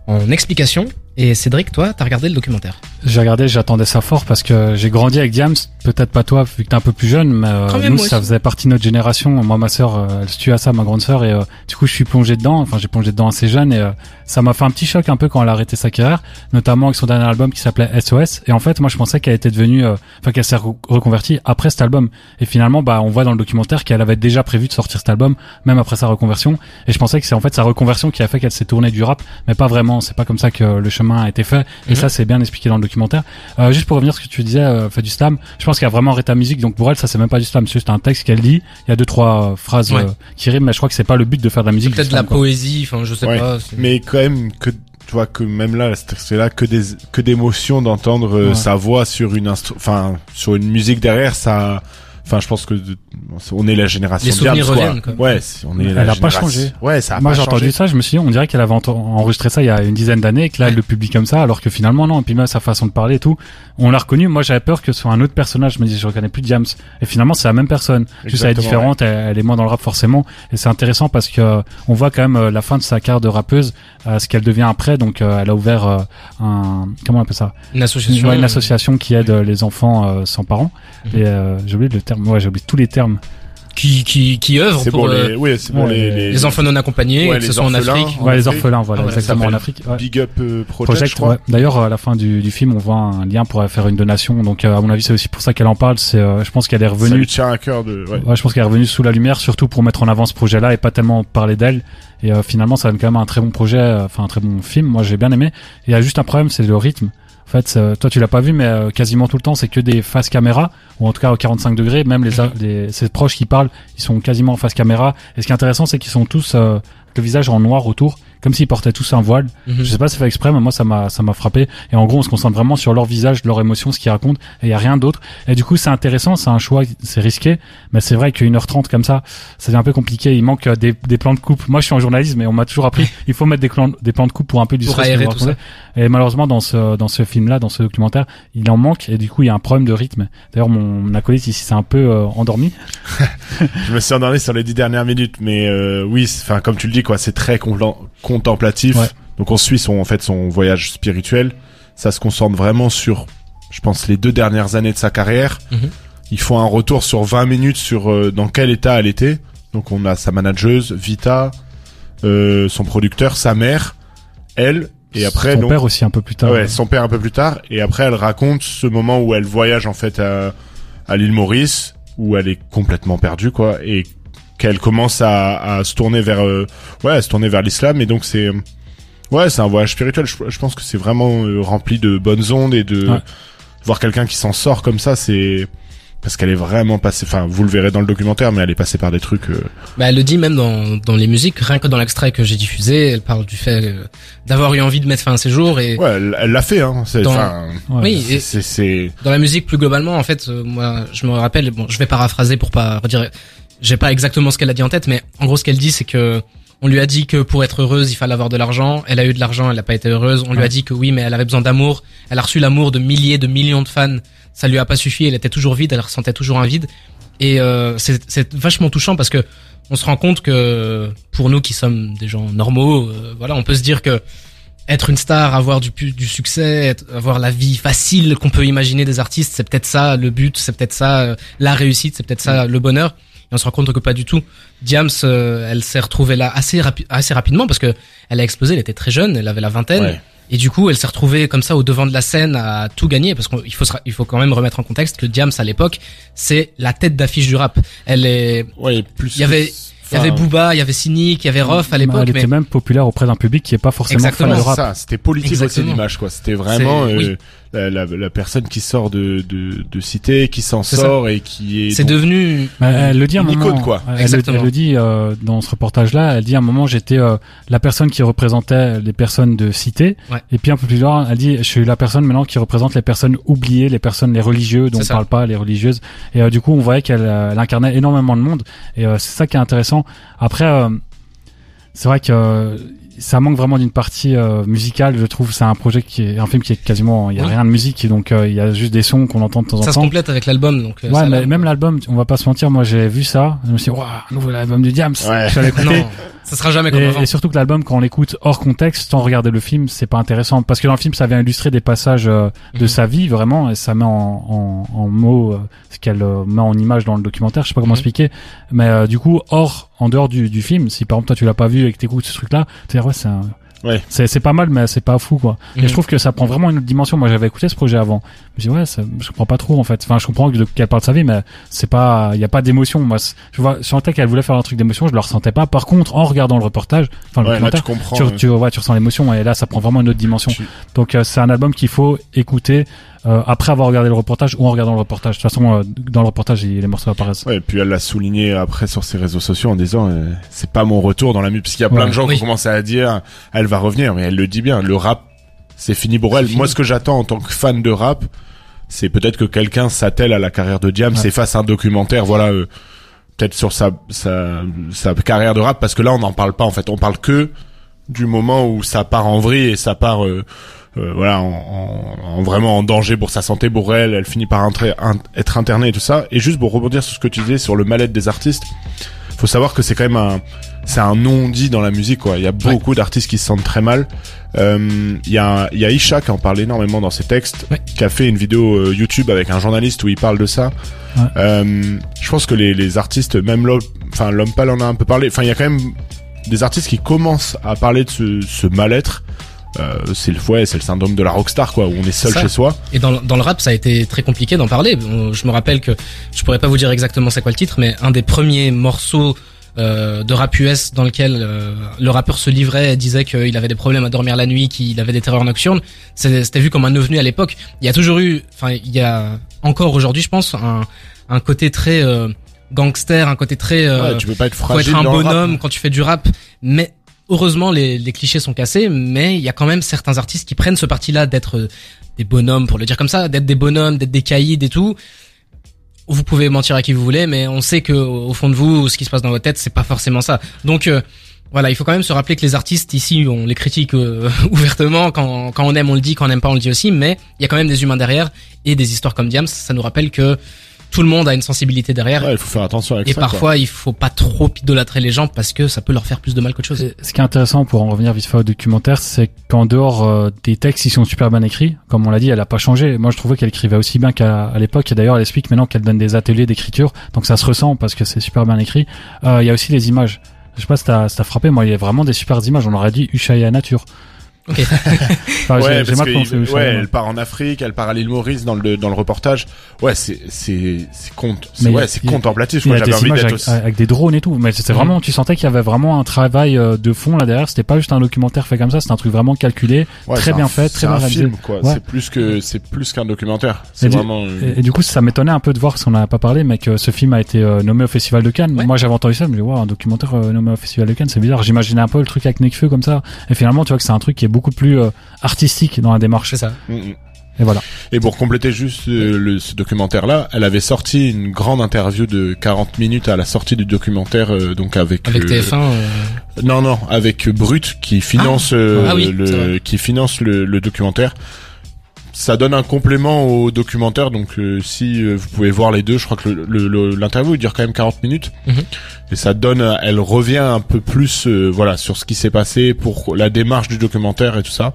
en explications. Et Cédric, toi, t'as regardé le documentaire J'ai regardé, j'attendais ça fort parce que j'ai grandi avec Diams. Peut-être pas toi, vu que t'es un peu plus jeune, mais euh, nous, ça faisait partie de notre génération. Moi, ma sœur, euh, elle se tue à ça, ma grande sœur, et euh, du coup, je suis plongé dedans. Enfin, j'ai plongé dedans assez jeune, et ça m'a fait un petit choc un peu quand elle a arrêté sa carrière, notamment avec son dernier album qui s'appelait SOS. Et en fait, moi, je pensais qu'elle était devenue, enfin, qu'elle s'est reconvertie après cet album. Et finalement, bah, on voit dans le documentaire qu'elle avait déjà prévu de sortir cet album, même après sa reconversion. Et je pensais que c'est en fait sa reconversion qui a fait qu'elle s'est tournée du rap, mais pas vraiment. C'est pas comme ça que le chemin a été fait. Et mhm. ça, c'est bien expliqué dans le documentaire. Euh, juste pour revenir à ce que tu disais, euh, fait du slam. Je pense qu'il y a vraiment Reta Musique. Donc pour elle, ça c'est même pas du slam. C'est juste un texte qu'elle dit. Il y a deux trois phrases euh, qui riment, mais je crois que c'est pas le but de faire de la musique. Peut-être de la poésie. Enfin, je sais pas. Mais quand même que tu vois que même là c'est là que des que d'émotions d'entendre euh, sa voix sur une enfin sur une musique derrière ça Enfin, je pense que on est la génération. Les souvenirs reviennent. Quoi. Ouais, on est. Elle a pas changé. Ouais, ça a Moi, j'ai entendu ça. Je me suis dit, on dirait qu'elle avait enregistré ça il y a une dizaine d'années, et que là, elle le publie comme ça, alors que finalement, non. Et puis même sa façon de parler et tout, on l'a reconnu. Moi, j'avais peur que ce soit un autre personnage. Je me dis, je reconnais plus James. Et finalement, c'est la même personne. Juste, elle est différente. Elle, est moins dans le rap forcément. Et c'est intéressant parce que on voit quand même euh, la fin de sa carrière de rappeuse, euh, ce qu'elle devient après. Donc, euh, elle a ouvert un comment on appelle ça? Une association. une association qui aide les enfants sans parents. Mhm. Et j'ai oublié le terme. Ouais, j'ai oublié tous les termes qui qui qui œuvrent pour, pour, les, oui, pour les, les, les, enfants non accompagnés, que ce soit en Afrique. Ouais, les orphelins, voilà, exactement en Afrique. Big Up euh, Project, je Ouais. D'ailleurs, à la fin du, du film, on voit un lien pour faire une donation. Donc, euh, à mon avis, c'est aussi pour ça qu'elle en parle. C'est, euh, je pense qu'elle est revenue. Ça lui tient à cœur de. Ouais. je pense qu'elle est revenue sous la lumière, surtout pour mettre en avant ce projet-là et pas tellement parler d'elle. Et finalement, ça donne quand même un très bon projet, enfin un très bon film. Moi, j'ai bien aimé. Il y a juste un problème, c'est le rythme. En fait, toi tu l'as pas vu, mais euh, quasiment tout le temps c'est que des faces caméra, ou en tout cas au 45 degrés. Même les, les ses proches qui parlent, ils sont quasiment en face caméra. Et ce qui est intéressant, c'est qu'ils sont tous euh, le visage en noir autour comme s'ils portaient tous un voile. Mhm. Je sais pas si c'est fait exprès, mais moi ça m'a ça m'a frappé. Et en gros, on se concentre vraiment sur leur visage, leur émotion, ce qu'ils racontent, et il y a rien d'autre. Et du coup, c'est intéressant, c'est un choix, c'est risqué, mais c'est vrai qu'une heure trente comme ça, c'est un peu compliqué. Il manque des, des plans de coupe. Moi, je suis en journalisme, mais on m'a toujours appris, il faut mettre des plans des plans de coupe pour un peu illustrer ce Et malheureusement, dans ce dans ce film-là, dans ce documentaire, il en manque, et du coup, il y a un problème de rythme. D'ailleurs, mon, acolyte ici s'est un peu euh, endormi. je me suis endormi sur les dix dernières minutes, mais euh, oui, enfin comme tu le dis, quoi, c'est très contemplatif. Donc on suit son en fait son voyage spirituel. Ça se concentre vraiment sur, je pense, les deux dernières années de sa carrière. Mhm. Il faut un retour sur 20 minutes sur euh, dans quel état elle était. Donc on a sa manageuse, Vita, euh, son producteur, sa mère, elle, et après son père aussi un peu plus tard. Ouais, son père un peu plus tard. Et après elle raconte ce moment où elle voyage en fait à, à l'île Maurice, où elle est complètement perdue quoi, et qu'elle commence à, à, se tourner vers, euh, ouais, à se tourner vers l'islam. Et donc c'est Ouais, c'est un voyage spirituel. Je, pense que c'est vraiment euh, rempli de bonnes ondes et de voir quelqu'un qui s'en sort comme ça, c'est parce qu'elle est vraiment passée. Enfin, vous le verrez dans le documentaire, mais elle est passée par des trucs. Euh... Bah, elle le dit même dans dans les musiques, rien que dans l'extrait que j'ai diffusé, elle parle du fait euh, d'avoir eu envie de mettre fin à ses jours et. Ouais, elle l'a fait. Hein. C'est. Dans... Oui. C'est. Dans la musique plus globalement, en fait, euh, moi, je me rappelle. Bon, je vais paraphraser pour pas redire. J'ai pas exactement ce qu'elle a dit en tête, mais en gros, ce qu'elle dit, c'est que on lui a dit que pour être heureuse, il fallait avoir de l'argent. Elle a eu de l'argent, elle n'a pas été heureuse. On lui a dit que oui, mais elle avait besoin d'amour. Elle a reçu l'amour de milliers, de millions de fans. Ça lui a pas suffi. Elle était toujours vide. Elle ressentait toujours un vide. Et euh, c'est vachement touchant parce que on se rend compte que pour nous qui sommes des gens normaux, euh, voilà, on peut se dire que être une star, avoir du, du succès, avoir la vie facile qu'on peut imaginer des artistes, c'est peut-être ça le but, c'est peut-être ça euh, la réussite, c'est peut-être ça le bonheur. Et on se rend compte que pas du tout. Diams, euh, elle s'est retrouvée là assez, assez rapidement parce que elle a explosé, elle était très jeune, elle avait la vingtaine. Et du coup, elle s'est retrouvée comme ça au devant de la scène à tout gagner parce qu'il faut il faut quand même remettre en contexte que Diams à l'époque, c'est la tête d'affiche du rap. Elle est Ouais, plus il y avait il y avait Booba, il y avait Cynic, il y avait Rof à l'époque. Elle était même populaire auprès d'un public qui est pas forcément Exactement. fan de rap. ça, c'était politique aussi l'image quoi. C'était vraiment euh, la, la, la, personne qui sort de, de, de cité, qui s'en sort et qui est. C'est devenu. elle le dit un moment. Icône, quoi. Elle, elle, le dit euh, dans ce reportage-là. Elle dit à un moment j'étais euh, la personne qui représentait les personnes de cité. Et puis un peu plus loin, elle dit je suis la personne maintenant qui représente les personnes oubliées, les personnes les religieux dont on parle pas, les religieuses. Et euh, du coup on voyait qu'elle incarnait énormément de monde. Et c'est ça qui est intéressant. Après c'est vrai que ça manque vraiment d'une partie euh, musicale. Je trouve c'est un projet qui est un film qui est quasiment il y a rien de musique donc euh, il y a juste des sons qu'on entend de temps en temps. Ça se complète avec l'album donc. ouais, mais même l'album, on va pas se mentir. Moi, j'ai vu ça, je me suis dit, waouh, nouveau album de Diams. Ouais. non, ça sera jamais comme et, avant. et surtout que l'album, quand on l'écoute hors contexte, sans regarder le film, c'est pas intéressant parce que dans le film, ça vient illustrer des passages de Mhm. sa vie vraiment et ça met en, en, en mots euh, ce qu'elle euh, met en image dans le documentaire. Je sais pas comment Mhm. expliquer, mais euh, du coup, hors, en dehors du, du film, si par exemple toi tu l'as pas vu et que t'écoutes ce truc-là, tu dis ouais, c'est un- Ouais. c'est c'est pas mal, mais c'est pas fou quoi. Mhm. Et je trouve que ça prend vraiment une autre dimension. Moi, j'avais écouté ce projet avant. Je me dis ouais, ça, je comprends pas trop en fait. Enfin, je comprends que- qu'elle parle de sa vie, mais c'est pas, il y a pas d'émotion. Moi, je vois, je sentais qu'elle voulait faire un truc d'émotion, je le ressentais pas. Par contre, en regardant le reportage, enfin le Ouais, là, tu comprends. tu, tu, ouais, tu ressens l'émotion et là, ça prend vraiment une autre dimension. Tu- Donc, euh, c'est un album qu'il faut écouter euh, après avoir regardé le reportage ou en regardant le reportage. De toute façon, euh, dans le reportage, il- les morceaux apparaissent. Ouais, et puis elle l'a souligné après sur ses réseaux sociaux en disant euh, c'est pas mon retour dans la musique parce qu'il y a plein Ouais. de gens Oui. qui ont commencé à dire elle va revenir mais elle le dit bien le rap c'est fini pour elle. Moi ce que j'attends en tant que fan de rap c'est peut-être que quelqu'un s'attelle à la carrière de Diam, Ouais. et fasse un documentaire voilà euh, peut-être sur sa, sa sa carrière de rap parce que là on n'en parle pas en fait, on parle que du moment où ça part en vrille et ça part euh, euh, voilà en, en- en vraiment en danger pour sa santé pour elle. Elle finit par entrer- être internée et tout ça. Et juste pour rebondir sur ce que tu disais sur le mal-être des artistes faut savoir que c'est quand même un c'est un non dit dans la musique quoi. Il y a beaucoup d'artistes qui se sentent très mal. Euh, il y a il y a Isha qui en parle énormément dans ses textes Ouais. qui a fait une vidéo euh, YouTube avec un journaliste où il parle de ça. Ouais. Euh, je pense que les, les artistes même l'homme enfin l'homme pâle en a un peu parlé. Enfin il y a quand même des artistes qui commencent à parler de ce, ce mal-être euh, c'est le ouais, c'est le syndrome de la rockstar quoi où on est seul ça. chez soi Et dans, le- dans le rap, ça a été très compliqué d'en parler. Je me rappelle que je pourrais pas vous dire exactement c'est quoi le titre, mais un des premiers morceaux euh, de rap US dans lequel euh, le rappeur se livrait et disait qu'il avait des problèmes à dormir la nuit, qu'il avait des terreurs nocturnes, c'était vu comme un ovni à l'époque. Il y a toujours eu, enfin il y a encore aujourd'hui, je pense, un, un côté très euh, gangster, un côté très euh, Ouais, tu peux pas être faut fragile être un bonhomme quand tu fais du rap, mais heureusement les, les clichés sont cassés, mais il y a quand même certains artistes qui prennent ce parti-là d'être euh, des bonhommes, pour le dire comme ça, d'être des bonhommes, d'être des caïds et tout. Vous pouvez mentir à qui vous voulez, mais on sait que au fond de vous, ce qui se passe dans votre tête, c'est pas forcément ça. Donc euh, voilà, il faut quand même se rappeler que les artistes ici, on les critique euh, ouvertement. Quand, quand on aime, on le dit. Quand on n'aime pas, on le dit aussi. Mais il y a quand même des humains derrière et des histoires comme Diams. Ça nous rappelle que tout le monde a une sensibilité derrière. Ouais, il faut faire attention avec Et ça quoi. parfois, il faut pas trop idolâtrer les gens parce que ça peut leur faire plus de mal qu'autre chose. Et Ce qui est intéressant pour en revenir vite fait au documentaire, c'est qu'en dehors euh, des textes, ils sont super bien écrits. Comme on l'a dit, elle a pas changé. Moi, je trouvais qu'elle écrivait aussi bien qu'à à l'époque. Et d'ailleurs, elle explique maintenant qu'elle donne des ateliers d'écriture. Donc ça se ressent parce que c'est super bien écrit. Euh, Il y a aussi les images. Je sais pas si t'as si t'as frappé. Moi, il y a vraiment des super images. On aurait dit Ushuaïa Nature. Enfin, j'ai- ouais, parce que il- elle part en Afrique, elle part à l'île Maurice dans le dans le reportage. Ouais, c'est c'est c'est compte, c'est ouais, c'est contemplatif. Il y Moi, a j'avais des envie images d'être avec, aussi. avec des drones et tout, mais c'était Mhm. vraiment, tu sentais qu'il y avait vraiment un travail euh, de fond là derrière. C'était pas juste un documentaire fait comme ça, c'était un truc vraiment calculé, Ouais, très bien un- fait, très bien un réalisé. film quoi. Ouais. C'est plus que c'est plus qu'un documentaire. C'est du- vraiment. Et, et du coup, ça m'étonnait un peu de voir, parce qu'on n'en a pas parlé, mais que ce film a été euh, nommé au Festival de Cannes. Ouais. Moi, j'avais entendu ça, je me dis, wow, un documentaire euh, nommé au Festival de Cannes, c'est bizarre. J'imaginais un peu le truc avec Nekfeu comme ça. Et finalement, tu vois que c'est un truc qui est beaucoup plus euh, artistique dans la démarche. C'est ça. mm, mm. Et voilà. Et pour compléter juste euh, le, ce documentaire-là, elle avait sorti une grande interview de 40 minutes à la sortie du documentaire, euh, donc avec Avec euh, TF1. euh, Non, non, avec Brut qui finance euh, Ah oui, c'est le qui finance le, le documentaire. Ça donne un complément au documentaire, donc euh, si euh, vous pouvez voir les deux, je crois que l'interview dure quand même 40 minutes, Mhm. et ça donne, euh, elle revient un peu plus, euh, voilà, sur ce qui s'est passé pour la démarche du documentaire et tout ça.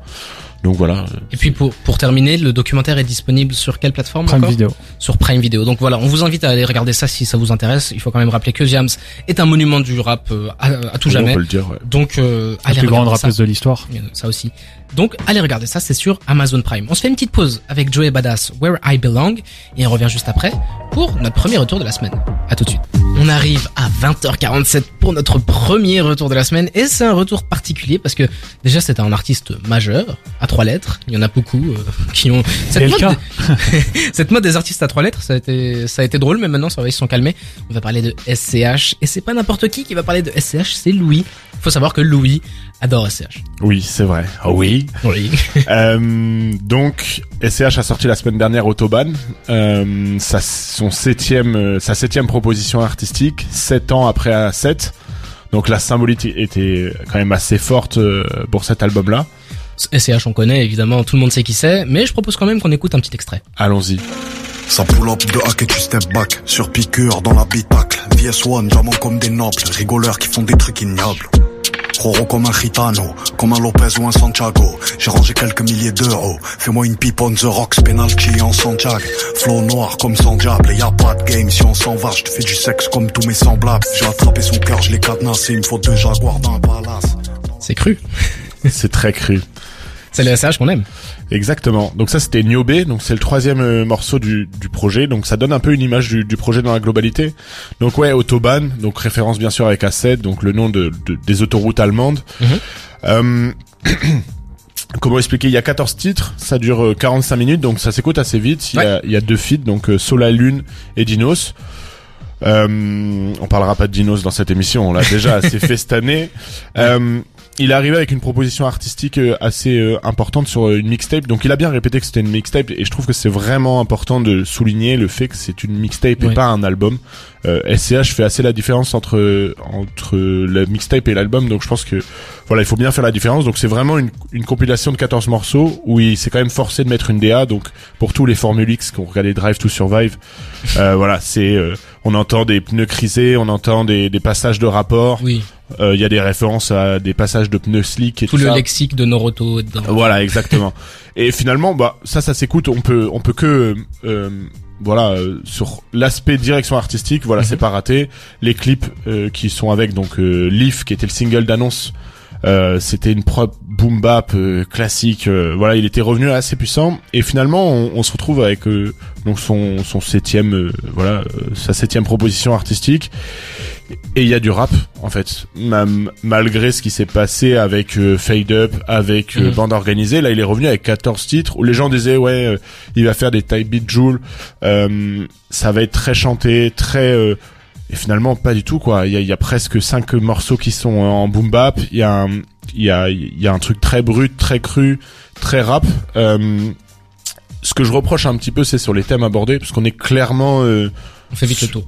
Donc voilà. Et puis pour, pour terminer, le documentaire est disponible sur quelle plateforme Prime encore vidéo. Sur Prime Video. Donc voilà, on vous invite à aller regarder ça si ça vous intéresse. Il faut quand même rappeler que Jams est un monument du rap euh, à, à tout on jamais. peut le dire. ouais. Donc euh, La allez plus grande regarder ça. rappeuse de l'histoire. Euh, Ça aussi. Donc allez regarder ça, c'est sur Amazon Prime. On se fait une petite pause avec Joey Badass, Where I Belong, et on revient juste après pour notre premier retour de la semaine. À tout de suite. On arrive à 20h47 pour notre premier retour de la semaine, et c'est un retour particulier parce que déjà c'est un artiste majeur à trois lettres. Il y en a beaucoup euh, qui ont cette mode des artistes à trois lettres. Ça a été, ça a été drôle, mais maintenant ça va, ils se sont calmés. On va parler de SCH, et c'est pas n'importe qui qui va parler de SCH, c'est Louis. Faut savoir que Louis adore SCH. Oui, c'est vrai. Ah oui. Oui. Euh, donc, SCH a sorti la semaine dernière Autobahn, euh, sa, son septième, euh, sa septième proposition artistique, sept ans après A7. Donc la symbolique était quand même assez forte euh, pour cet album-là. SCH on connaît évidemment, tout le monde sait qui c'est, mais je propose quand même qu'on écoute un petit extrait. Allons-y. Ça pull up de hack et tu step back Sur piqueur dans l'habitacle VS1, diamant comme des nobles Rigoleurs qui font des trucs ignobles Roro comme un Gitano, comme un Lopez ou un Santiago. J'ai rangé quelques milliers d'euros. Fais-moi une pipe on the rocks, penalty en Santiago. Flow noir comme sans diable, et y a pas de game. Si on s'en va, je te fais du sexe comme tous mes semblables. J'ai attrapé son cœur, je l'ai cadenassé. Une faute de jaguar dans un palace. C'est cru. C'est très cru. C'est le SH qu'on aime. Exactement. Donc ça c'était Niobe, donc c'est le troisième euh, morceau du, du projet. Donc ça donne un peu une image du, du projet dans la globalité. Donc ouais, Autobahn, donc référence bien sûr avec A7, donc le nom de, de- des autoroutes allemandes. Mhm. Euh, Comment expliquer? Il y a 14 titres, ça dure euh, 45 minutes, donc ça s'écoute assez vite. Il, y a, il y a deux feats, donc euh, Sola Lune et Dinos. Euh, on parlera pas de Dinos dans cette émission, on l'a déjà assez fait cette année. Euh, il est arrivé avec une proposition artistique euh, assez euh, importante sur euh, une mixtape, donc il a bien répété que c'était une mixtape, et je trouve que c'est vraiment important de souligner le fait que c'est une mixtape Ouais. et pas un album. Euh, SCH fait assez la différence entre entre la mixtape et l'album, donc je pense que voilà, il faut bien faire la différence. Donc c'est vraiment une, une compilation de 14 morceaux où il s'est quand même forcé de mettre une DA. Donc pour tous les Formule X qui ont regardé Drive to Survive, euh, voilà, c'est euh, on entend des pneus crisés, on entend des, des passages de rapport. Oui. Euh, Il y a des références à des passages de pneus slick et Tout tout, le ça. lexique de Noroto dedans. Voilà, exactement. et finalement, bah ça, ça s'écoute. On peut, on peut que, euh, voilà, euh, sur l'aspect direction artistique, voilà, Mhm. c'est pas raté. Les clips euh, qui sont avec donc euh, Leaf, qui était le single d'annonce. Euh, c'était une prod boom bap euh, classique euh, voilà il était revenu assez puissant. Et finalement on, on se retrouve avec euh, donc son son septième euh, voilà euh, sa septième proposition artistique. Et il y a du rap en fait. Même malgré ce qui s'est passé avec euh, Fade Up avec euh, Mhm. bande organisée là il est revenu avec 14 titres où les gens disaient ouais euh, il va faire des type beat Joule. Euh, ça va être très chanté très euh, et finalement pas du tout quoi. Il y a, il y a presque cinq morceaux qui sont en boom bap. Il y a un, il y a il y a un truc très brut très cru très rap. Euh, ce que je reproche un petit peu c'est sur les thèmes abordés parce qu'on est clairement euh, On fait vite le tour.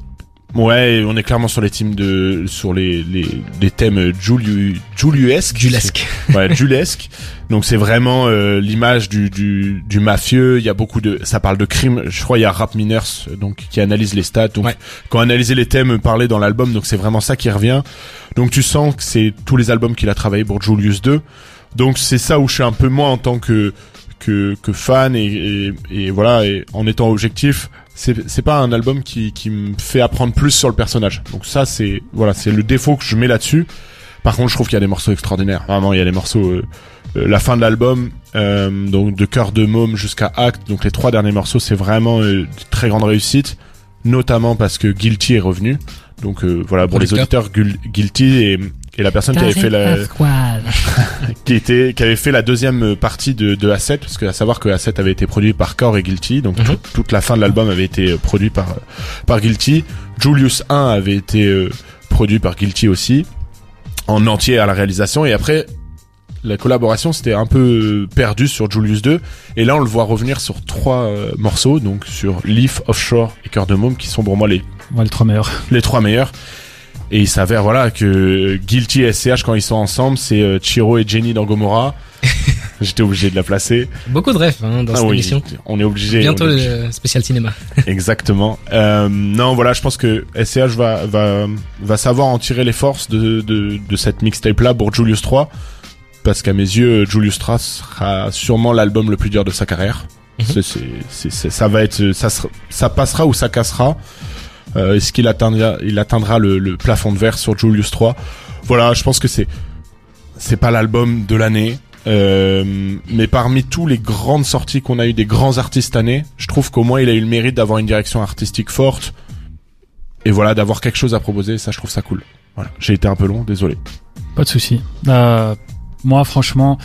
Ouais, on est clairement sur les teams de sur les les, les thèmes Juliu Juliesque. Julesque. Ouais, Julesque. Donc c'est vraiment euh, l'image du, du du mafieux, il y a beaucoup de ça parle de crime, je crois il y a Rap Miners donc qui analyse les stats. Donc Ouais. quand analyser les thèmes parlés dans l'album, donc c'est vraiment ça qui revient. Donc tu sens que c'est tous les albums qu'il a travaillé pour Julius 2. Donc c'est ça où je suis un peu moins en tant que que, que fan et, et, et voilà et en étant objectif c'est c'est pas un album qui qui me fait apprendre plus sur le personnage. Donc ça c'est voilà c'est le défaut que je mets là-dessus. Par contre je trouve qu'il y a des morceaux extraordinaires. Vraiment il y a des morceaux euh, euh, la fin de l'album euh, donc de cœur de môme jusqu'à acte. Donc les trois derniers morceaux c'est vraiment euh, de très grande réussite notamment parce que Guilty est revenu. Donc euh, voilà pour les auditeurs Guilty et, la personne qui avait fait la qui était qui avait fait la deuxième partie de, de A7 parce que à savoir que A7 avait été produit par Core et Guilty donc Mhm. tout- toute la fin de l'album avait été euh, produit par euh, par Guilty Julius 1 avait été euh, produit par Guilty aussi en entier à la réalisation et après la collaboration c'était un peu perdu sur Julius 2 et là on le voit revenir sur trois euh, morceaux donc sur Leaf Offshore et Cœur de Môme qui sont pour moi les Ouais, les trois meilleurs. les trois meilleurs. Et il s'avère voilà que Guilty et SCH quand ils sont ensemble, c'est euh, Chiro et Jenny dans Gomorrah. J'étais obligé de la placer. Beaucoup de refs hein, dans Ah cette oui, émission. on est obligé. Bientôt est obligé. le spécial cinéma. Exactement. Euh, non, voilà, je pense que SCH va va va savoir en tirer les forces de de, de cette mixtape là pour Julius 3 parce qu'à mes yeux Julius 3 sera sûrement l'album le plus dur de sa carrière. C'est c'est c'est- ça va être ça ça passera ou ça cassera. Euh, Est-ce qu'il atteindra il atteindra le, le plafond de verre sur Julius 3 Voilà, je pense que c'est c'est pas l'album de l'année. Euh, mais parmi tous les grandes sorties qu'on a eu des grands artistes année, je trouve qu'au moins il a eu le mérite d'avoir une direction artistique forte et voilà d'avoir quelque chose à proposer. Ça, je trouve ça cool. Voilà, j'ai été un peu long, désolé. Pas de souci. Euh, moi, franchement,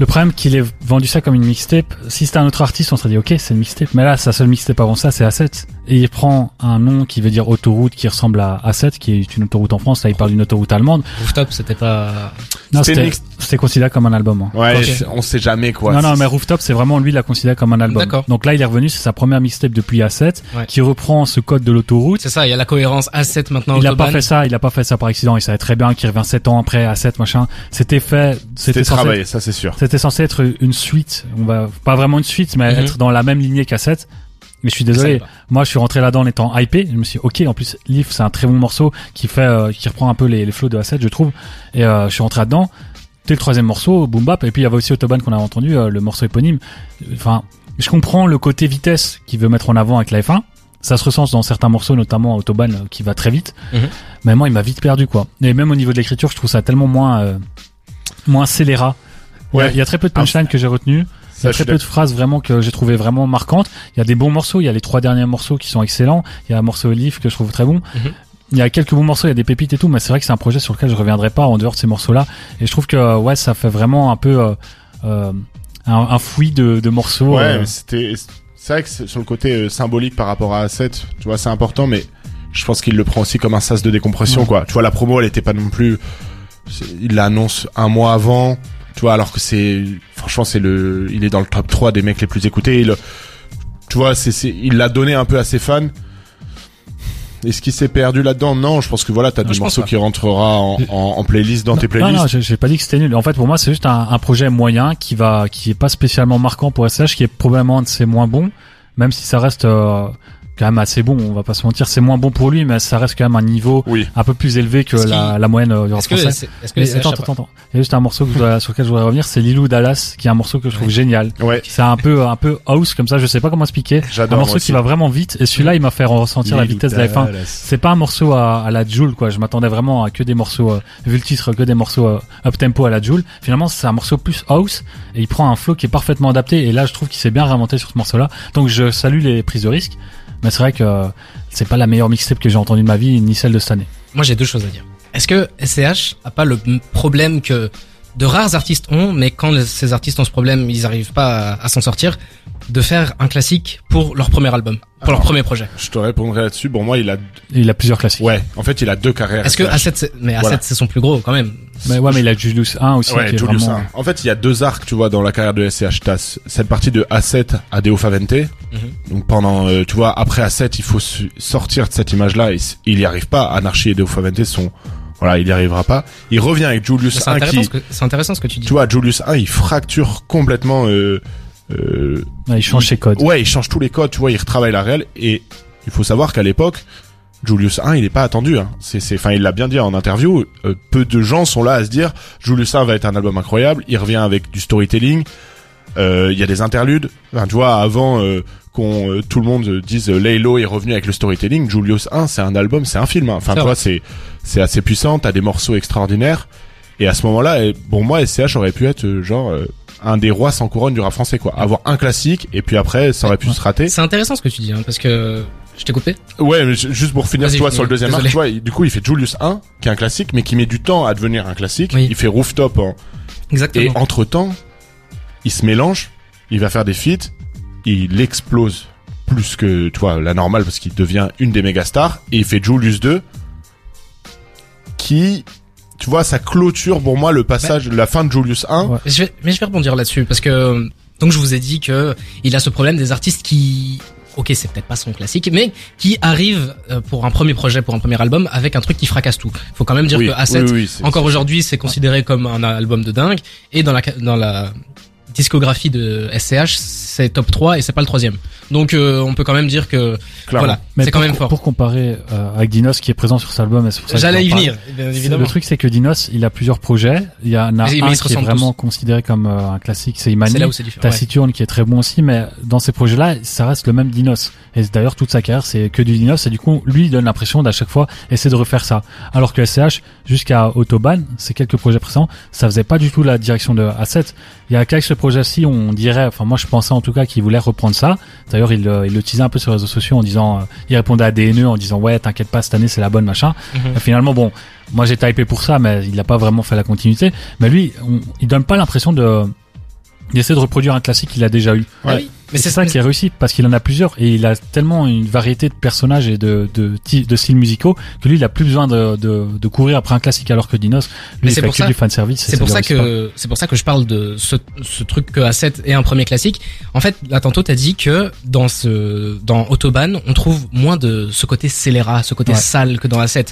le problème qu'il ait vendu ça comme une mixtape, si c'était un autre artiste, on serait dit ok, c'est une mixtape. Mais là, sa seule mixtape avant ça, c'est A7. Et il prend un nom qui veut dire autoroute qui ressemble à A7 qui est une autoroute en France là il parle d'une autoroute allemande Rooftop c'était pas non C'était considéré comme un album hein. Ouais, Ok. je- on sait jamais quoi. non non mais Rooftop c'est vraiment lui il l'a considéré comme un album D'accord. donc là il est revenu c'est sa première mixtape depuis A7 Ouais. qui reprend ce code de l'autoroute c'est ça il y a la cohérence A7 maintenant il a Autobahn. pas fait ça il a pas fait ça par accident il savait très bien qu'il revient 7 ans après A7 machin c'était fait C'était travaillé, ça c'est sûr. C'était censé être une suite, on va pas vraiment une suite, mais Mhm. être dans la même lignée qu'A7. Mais je suis désolé. Moi, je suis rentré là-dedans en étant hypé. Je me suis dit, ok, en plus, Leaf, c'est un très bon morceau qui fait, euh, qui reprend un peu les, les flows de A7, je trouve. Et euh, je suis rentré là-dedans. Dès le troisième morceau, boom bap. Et puis il y avait aussi Autobahn qu'on a entendu, euh, le morceau éponyme. Enfin, je comprends le côté vitesse qu'il veut mettre en avant avec la F1. Ça se ressent dans certains morceaux, notamment Autobahn, euh, qui va très vite. Mhm. Mais moi, il m'a vite perdu, quoi. Et même au niveau de l'écriture, je trouve ça tellement moins, euh, moins scélérat. Il y a- Ouais. Il y a très peu de punchlines que j'ai retenues. Il y a très peu de phrases vraiment que j'ai trouvé vraiment marquantes. Il y a des bons morceaux. Il y a les trois derniers morceaux qui sont excellents. Il y a un morceau Leaf que je trouve très bon. Mhm. Il y a quelques bons morceaux. Il y a des pépites et tout. Mais c'est vrai que c'est un projet sur lequel je reviendrai pas en dehors de ces morceaux-là. Et je trouve que ouais, ça fait vraiment un peu euh, euh, un, un fouillis de, de morceaux. Ouais, euh, c'était c'est vrai que sur le côté euh, symbolique par rapport à A7, tu vois, c'est important mais je pense qu'il le prend aussi comme un sas de décompression Ouais. quoi. Tu vois la promo, elle était pas non plus il l'annonce un mois avant, tu vois alors que c'est franchement c'est le il est dans le top 3 des mecs les plus écoutés, il tu vois, c'est c'est il l'a donné un peu à ses fans. Est-ce qu'il s'est perdu là-dedans? Non, je pense que voilà, t'as Non, morceaux pas. qui rentrera en, en, en playlist dans tes Non, playlists. non, j'ai j'ai pas dit que c'était nul. En fait, pour moi, c'est juste un, un projet moyen qui va, qui est pas spécialement marquant pour SH, qui est probablement un de ses moins bons, même si ça reste euh, quand même assez bon. On va pas se mentir, c'est moins bon pour lui, mais ça reste quand même un niveau Oui. un peu plus élevé que la, la moyenne du rap français. que Mais attends, attends, attends. Il y a juste un morceau que je dois- sur lequel je voudrais revenir, c'est Lilou Dallas, qui est un morceau que je trouve génial. Ouais, C'est un peu, un peu house comme ça, je sais pas comment expliquer. Un j'adore. morceau moi qui va vraiment vite, et celui-là, il m'a fait ressentir la vitesse de la F1. C'est pas un morceau à, à la Joule quoi. Je m'attendais vraiment à que des morceaux, euh, vu le titre, que des morceaux euh, up tempo à la Joule. Finalement, c'est un morceau plus house et il prend un flow qui est parfaitement adapté. Et là, je trouve qu'il s'est bien réinventé sur ce morceau-là. Donc, je salue les prises de risque. Mais c'est vrai que euh, c'est pas la meilleure mixtape que j'ai entendue de ma vie, ni celle de cette année. Moi, j'ai deux choses à dire. Est-ce que SCH a pas le problème que de rares artistes ont, mais quand ces artistes ont ce problème, ils arrivent pas à, à s'en sortir, de faire un classique pour leur premier album, pour leur premier projet. Je te répondrai là-dessus. Pour moi, il a il a plusieurs classiques. ouais, en fait, il a deux carrières. Est-ce que SCH. A7, c'est- mais A7 Voilà. c'est son plus gros quand même. Mais ouais, mais il a Julius 1 aussi, Ouais, qui est Julius vraiment... 1. En fait, il y a deux arcs, tu vois, dans la carrière de SCH. T'as cette partie de A7 à Deo Favente. Mhm. Donc pendant, euh, tu vois, après A7, il faut sortir de cette image-là. Il y arrive pas. Anarchy et Deo Favente sont, voilà, il y arrivera pas. Il revient avec Julius C'est 1 intéressant, qui, ce que- c'est intéressant ce que tu dis. tu vois, Julius 1, il fracture complètement, euh, euh, Ouais, il change ses codes. Ouais, il change tous les codes, tu vois, il retravaille la réelle et il faut savoir qu'à l'époque, Julius 1, il est pas attendu. Hein. C'est, c'est, enfin, il l'a bien dit en interview. euh, peu de gens sont là à se dire Julius 1 va être un album incroyable. Il revient avec du storytelling. Euh, Il y a des interludes. Enfin, tu vois, avant euh, qu'on euh, tout le monde dise euh, Laylo est revenu avec le storytelling, Julius 1, c'est un album, c'est un film. hein. Enfin, vois, c'est c'est assez puissant. T'as des morceaux extraordinaires. Et à ce moment-là, et bon, moi, SCH aurait pu être euh, genre euh, un des rois sans couronne du rap français, quoi. Avoir un classique et puis après, ça aurait pu se rater. C'est intéressant ce que tu dis, hein, parce que je t'ai coupé. Ouais, mais ju- juste pour finir, tu vois, sur le deuxième arc, tu vois, du coup, il fait Julius 1, qui est un classique, mais qui met du temps à devenir un classique. Oui. Il fait Rooftop, hein. et Exactement. entre temps, il se mélange, il va faire des feats, il explose plus que, tu vois, la normale, parce qu'il devient une des méga stars, et il fait Julius 2, qui, tu vois, ça clôture pour moi le passage, la fin de Julius 1. Ouais. Je vais, mais je vais rebondir là-dessus parce que donc je vous ai dit que il a ce problème des artistes qui, ok, c'est peut-être pas son classique, mais qui arrivent euh, pour un premier projet, pour un premier album, avec un truc qui fracasse tout. Faut quand même dire Oui, que A7, oui, oui, c'est- encore aujourd'hui, c'est considéré comme un album de dingue, et dans la dans la discographie de SCH, c'est top 3 et c'est pas le troisième. Donc euh, on peut quand même dire que Clairement. voilà, c'est quand même fort. Pour comparer euh, avec Dinos qui est présent sur cet album, et c'est pour ça que J'allais y venir, bien évidemment. Le truc, c'est que Dinos, il a plusieurs projets. Il y en a Mais- un qui est vraiment considéré comme euh, un classique, c'est Imani. C'est là où c'est différent. T'as ouais. Qui est très bon aussi, mais dans ces projets-là, ça reste le même Dinos. Et d'ailleurs, toute sa carrière, c'est que du Dinos. Et du coup, lui, il donne l'impression d'à chaque fois essayer de refaire ça. Alors que SCH, jusqu'à Autobahn, ces quelques projets précédents, ça faisait pas du tout la direction de A7. Il y a qu'avec projet-ci, on dirait, enfin moi je pensais en tout cas qu'il voulait reprendre ça. D'ailleurs, il, euh, il le teasait un peu sur les réseaux sociaux en disant, euh, il répondait à DNE en disant ouais, t'inquiète pas, cette année c'est la bonne machin. Mhm. Finalement, bon, moi j'ai typé pour ça, mais il n'a pas vraiment fait la continuité. Mais lui, on, il donne pas l'impression de il essaie de reproduire un classique qu'il a déjà eu. Ah oui. Mais c'est ça qui est réussi parce qu'il en a plusieurs et il a tellement une variété de personnages et de de, de styles musicaux que lui il a plus besoin de, de, de courir après un classique alors que Dinos lui il fait que du fan service. C'est pour ça que c'est pour ça que je parle de ce, ce truc que A7 est un premier classique. En fait, là tantôt t'as dit que dans ce dans Autobahn on trouve moins de ce côté scélérat, ce côté sale que dans A7.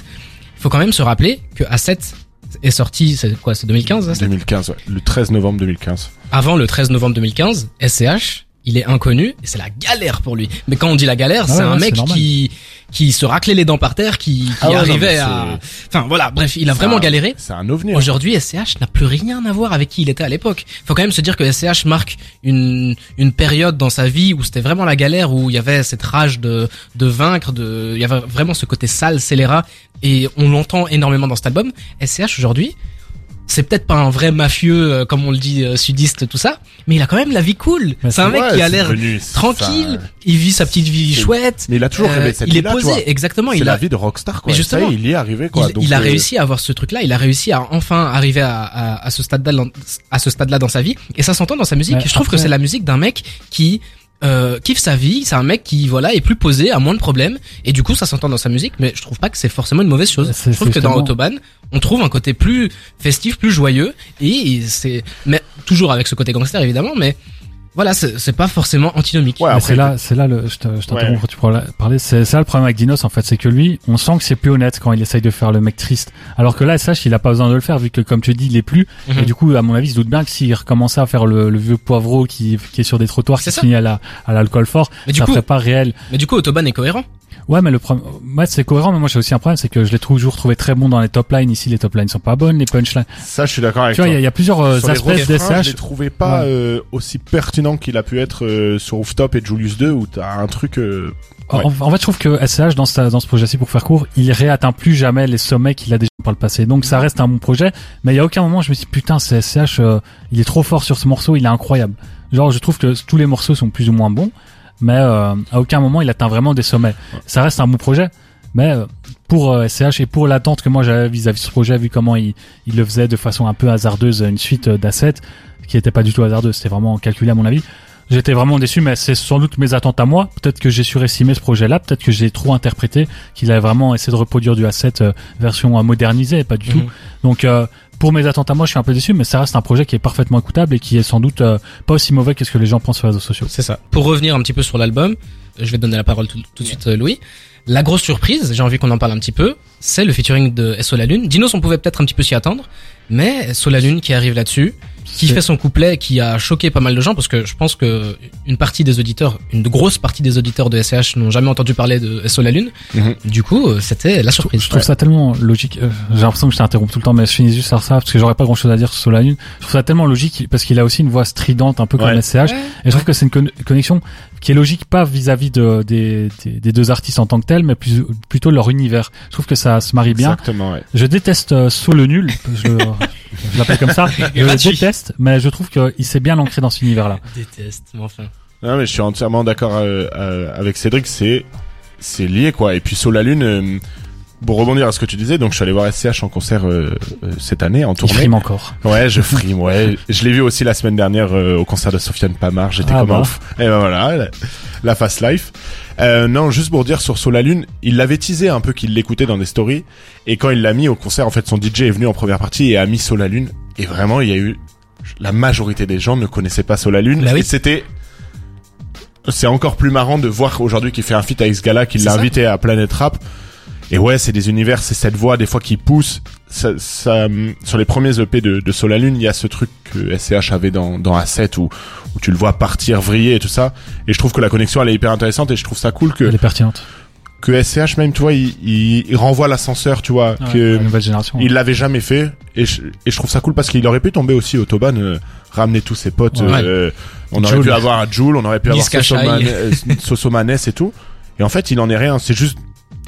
Il faut quand même se rappeler que A7 est sorti, c'est quoi, c'est 2015 2015, ouais. le 13 novembre 2015. Avant le 13 novembre 2015, SCH il est inconnu et c'est la galère pour lui. Mais quand on dit la galère, c'est un mec qui qui se raclait les dents par terre, qui, qui ah arrivait à. Enfin voilà, bref, il a vraiment galéré. C'est un ovni. Hein. Aujourd'hui, SCH n'a plus rien à voir avec qui il était à l'époque. Faut quand même se dire que SCH marque une une période dans sa vie où c'était vraiment la galère, où il y avait cette rage de de vaincre, de il y avait vraiment ce côté sale, scélérat, et on l'entend énormément dans cet album. SCH aujourd'hui, c'est peut-être pas un vrai mafieux euh, comme on le dit euh, sudiste tout ça, mais il a quand même la vie cool. C'est un mec qui a l'air tranquille, il vit sa petite vie chouette. Mais il a toujours rêvé euh, cette Il est posé, exactement. C'est la vie de rockstar quoi. Mais justement, il y est arrivé quoi. Il, a réussi à avoir ce truc-là, il a réussi à enfin arriver à, à, ce stade-là, à ce stade-là dans sa vie, et ça s'entend dans sa musique. Je trouve que c'est la musique d'un mec qui euh, kiffe sa vie, c'est un mec qui voilà est plus posé, a moins de problèmes et du coup ça s'entend dans sa musique mais je trouve pas que c'est forcément une mauvaise chose. Je trouve que dans Autobahn, on trouve un côté plus festif, plus joyeux et c'est mais toujours avec ce côté gangster évidemment mais voilà, c'est pas forcément antinomique. Ouais, c'est là, c'est là le, je t'interromps quand tu pourras parler. C'est ça le problème avec Dinos en fait, c'est que lui, on sent que c'est plus honnête quand il essaye de faire le mec triste. Alors que là, sache, il a pas besoin de le faire vu que comme tu dis, il est plus. Mhm. Et du coup, à mon avis, il se doute bien que s'il recommençait à faire le, vieux poivreau qui, qui est sur des trottoirs, qui finit à la à l'alcool fort, mais ça serait pas réel. Mais du coup, Autobahn est cohérent. Ouais, mais le problème, ouais, c'est cohérent, mais moi j'ai aussi un problème, c'est que je l'ai toujours trouvé très bon dans les top lines. Ici, les top lines sont pas bonnes, les punchlines. Ça, je suis d'accord avec tu toi. il y, a plusieurs euh, aspects d'SH. Je l'ai trouvé pas euh, aussi pertinent qu'il a pu être euh, sur Rooftop et Julius 2, où t'as un truc. Euh, en, fait, je trouve que SCH dans, dans ce projet-ci, pour faire court, il réatteint plus jamais les sommets qu'il a déjà par le passé. Donc ça reste un bon projet, mais il y a aucun moment je me suis dit putain, c'est SCH, il est trop fort sur ce morceau, il est incroyable. Genre, je trouve que tous les morceaux sont plus ou moins bons mais euh, à aucun moment il atteint vraiment des sommets. Ça reste un bon projet, mais euh, pour SCH euh, et pour l'attente que moi j'avais vis-à-vis de ce projet, vu comment il, il, le faisait de façon un peu hasardeuse, une suite d'assets qui était pas du tout hasardeuse, c'était vraiment calculé à mon avis. J'étais vraiment déçu, mais c'est sans doute mes attentes à moi. Peut-être que j'ai surestimé ce projet-là, peut-être que j'ai trop interprété, qu'il avait vraiment essayé de reproduire du asset version modernisée, pas du tout. Mhm. Donc pour mes attentes à moi, je suis un peu déçu, mais ça reste un projet qui est parfaitement écoutable et qui est sans doute euh, pas aussi mauvais que ce que les gens pensent sur les réseaux sociaux. C'est ça. Pour revenir un petit peu sur l'album, je vais donner la parole tout, de suite, euh, Louis. La grosse surprise, j'ai envie qu'on en parle un petit peu, c'est le featuring de SO La Lune. Dinos, on pouvait peut-être un petit peu s'y attendre, mais SO La Lune qui arrive là-dessus, qui fait son couplet, qui a choqué pas mal de gens parce que je pense que une partie des auditeurs, une grosse partie des auditeurs de SCH n'ont jamais entendu parler de SO la Lune. Mhm. Du coup, euh, c'était la surprise. Je, trouve ça tellement logique. Euh, j'ai l'impression que je t'interromps tout le temps, mais je finis juste sur ça parce que j'aurais pas grand chose à dire sur SO la Lune. Je trouve ça tellement logique parce qu'il a aussi une voix stridente, un peu comme SCH. Et je trouve que c'est une connexion qui est logique pas vis-à-vis de, des, des, deux artistes en tant que tels, mais plus, plutôt leur univers. Je trouve que ça se marie bien. Exactement, ouais. Je déteste euh, le nul. Je, je l'appelle comme ça. je le déteste, mais je trouve qu'il s'est bien ancré dans cet univers-là. Déteste, mais enfin. Non, mais je suis entièrement d'accord euh, euh, avec Cédric. C'est c'est lié quoi. Et puis sur la lune. Euh, pour rebondir à ce que tu disais, donc je suis allé voir SCH en concert cette année en tournée. Je frime encore. Ouais, je frime. Ouais, je l'ai vu aussi la semaine dernière au concert de Sofiane Pamar. J'étais ah comme bah. ouf. Et ben voilà, la, la fast life. Euh, non, juste pour dire sur Soul la Lune, il l'avait teasé un peu qu'il l'écoutait dans des stories. Et quand il l'a mis au concert, en fait, son DJ est venu en première partie et a mis Soul la Lune. Et vraiment, il y a eu la majorité des gens ne connaissaient pas Soul la Lune. Bah et c'était c'est encore plus marrant de voir aujourd'hui qu'il fait un feat avec ce gars-là, qu'il l'a invité à Planet Rap. Et ouais, c'est des univers, c'est cette voix des fois qui pousse. Ça, ça, sur les premiers EP de, de Soul la Lune, il y a ce truc que SCH avait dans, dans A7 où, où tu le vois partir, vriller et tout ça. Et je trouve que la connexion, elle est hyper intéressante et je trouve ça cool que... Elle est pertinente. Que SCH même, tu vois, il, il, renvoie l'ascenseur, tu vois, que nouvelle génération. Il l'avait jamais fait et je, et je trouve ça cool parce qu'il aurait pu tomber aussi au Toban, euh, ramener tous ses potes. Euh, on aurait pu avoir Joule, on aurait pu avoir Sosomanes et tout. Et en fait, il en est rien. C'est juste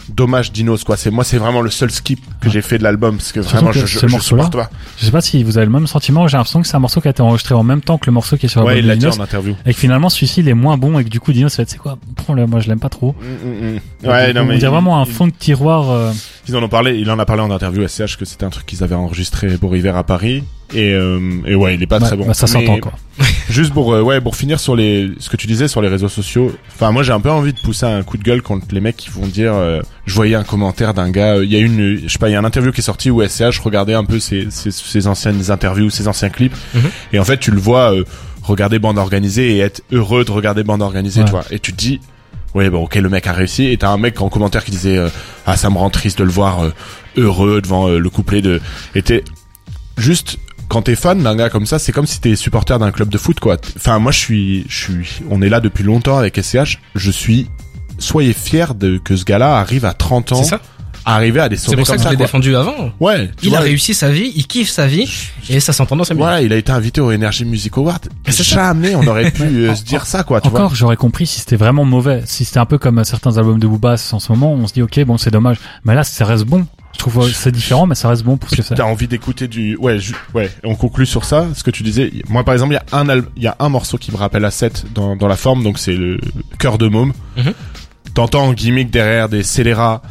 dommage Dinos quoi. C'est moi c'est vraiment le seul skip que j'ai fait de l'album parce que vraiment je, je, je supporte pas. je sais pas si vous avez le même sentiment j'ai l'impression que c'est un morceau qui a été enregistré en même temps que le morceau qui est sur ouais, il l'a dit en interview. et que finalement celui-ci il est moins bon et que du coup Dinos c'est quoi prends-le moi je l'aime pas trop. Mm, mm, mm. ouais non on mais dirait vraiment un fond de tiroir euh, Ils en ont parlé, il en a parlé en interview SCH que c'était un truc qu'ils avaient enregistré pour River à Paris. Et, euh, et ouais, il est pas Bah, très bon. bah, ça s'entend quoi. Juste pour euh, ouais pour finir sur les ce que tu disais sur les réseaux sociaux. Enfin moi j'ai un peu envie de pousser un coup de gueule contre les mecs qui vont dire. euh, je voyais un commentaire d'un gars. euh, Il y a une je sais pas il y a un interview qui est sorti où SCH regardait un peu ses, ses, ses anciennes interviews, ses anciens clips. Mhm. Et en fait tu le vois euh, regarder bande organisée et être heureux de regarder bande organisée, Ouais. tu vois. Et tu te dis ouais bon ok le mec a réussi. Et t'as un mec en commentaire qui disait euh, ah ça me rend triste de le voir euh, heureux devant euh, le couplet de. T'es juste quand t'es fan d'un gars comme ça, c'est comme si t'es supporter d'un club de foot, quoi. Enfin, moi, je suis, je suis, on est là depuis longtemps avec SCH. Je suis, soyez fiers de que ce gars-là arrive à 30 ans. Arriver à des C'est sommets pour ça que je l'ai défendu avant. Ouais, Il a réussi sa vie, il kiffe sa vie, et ça s'entend dans sa musique. Voilà, il a été invité au Energy Music Award. C'est. Jamais on aurait pu euh, se dire ça, quoi. Tu vois. Encore, j'aurais compris si c'était vraiment mauvais. Si c'était un peu comme certains albums de Booba en ce moment, on se dit ok, bon, c'est dommage. Mais là, ça reste bon. Je trouve euh, c'est différent, mais ça reste bon pour ce que c'est. T'as envie d'écouter du, ouais, ju- ouais. On conclut sur ça. Ce que tu disais. Moi, par exemple, il y a un, al- il y a un morceau qui me rappelle à 7 dans, dans la forme. Donc, c'est le cœur de môme. Mhm. T'entends en gimmick derrière des scélérats.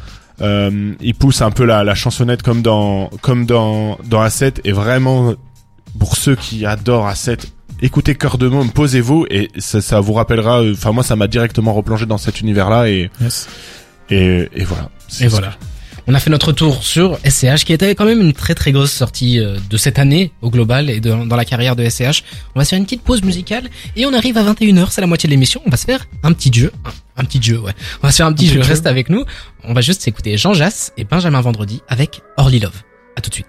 Euh, il pousse un peu la, la chansonnette comme dans, comme dans, dans A7 et vraiment, pour ceux qui adorent A7, écoutez Cœur de môme, posez-vous et ça, ça vous rappellera, euh, enfin, moi, ça m'a directement replongé dans cet univers-là et, Yes. et, et voilà. Et voilà. On a fait notre tour sur SCH, qui était quand même une très très grosse sortie euh, de cette année au global et de- dans la carrière de SCH. On va se faire une petite pause musicale et on arrive à 21h, c'est la moitié de l'émission. On va se faire un petit jeu. Un, un petit jeu, ouais. On va se faire un petit Un jeu, petit jeu. reste avec nous. On va juste s'écouter Jean Jass et Benjamin Vendredi avec Orly Love. À tout de suite.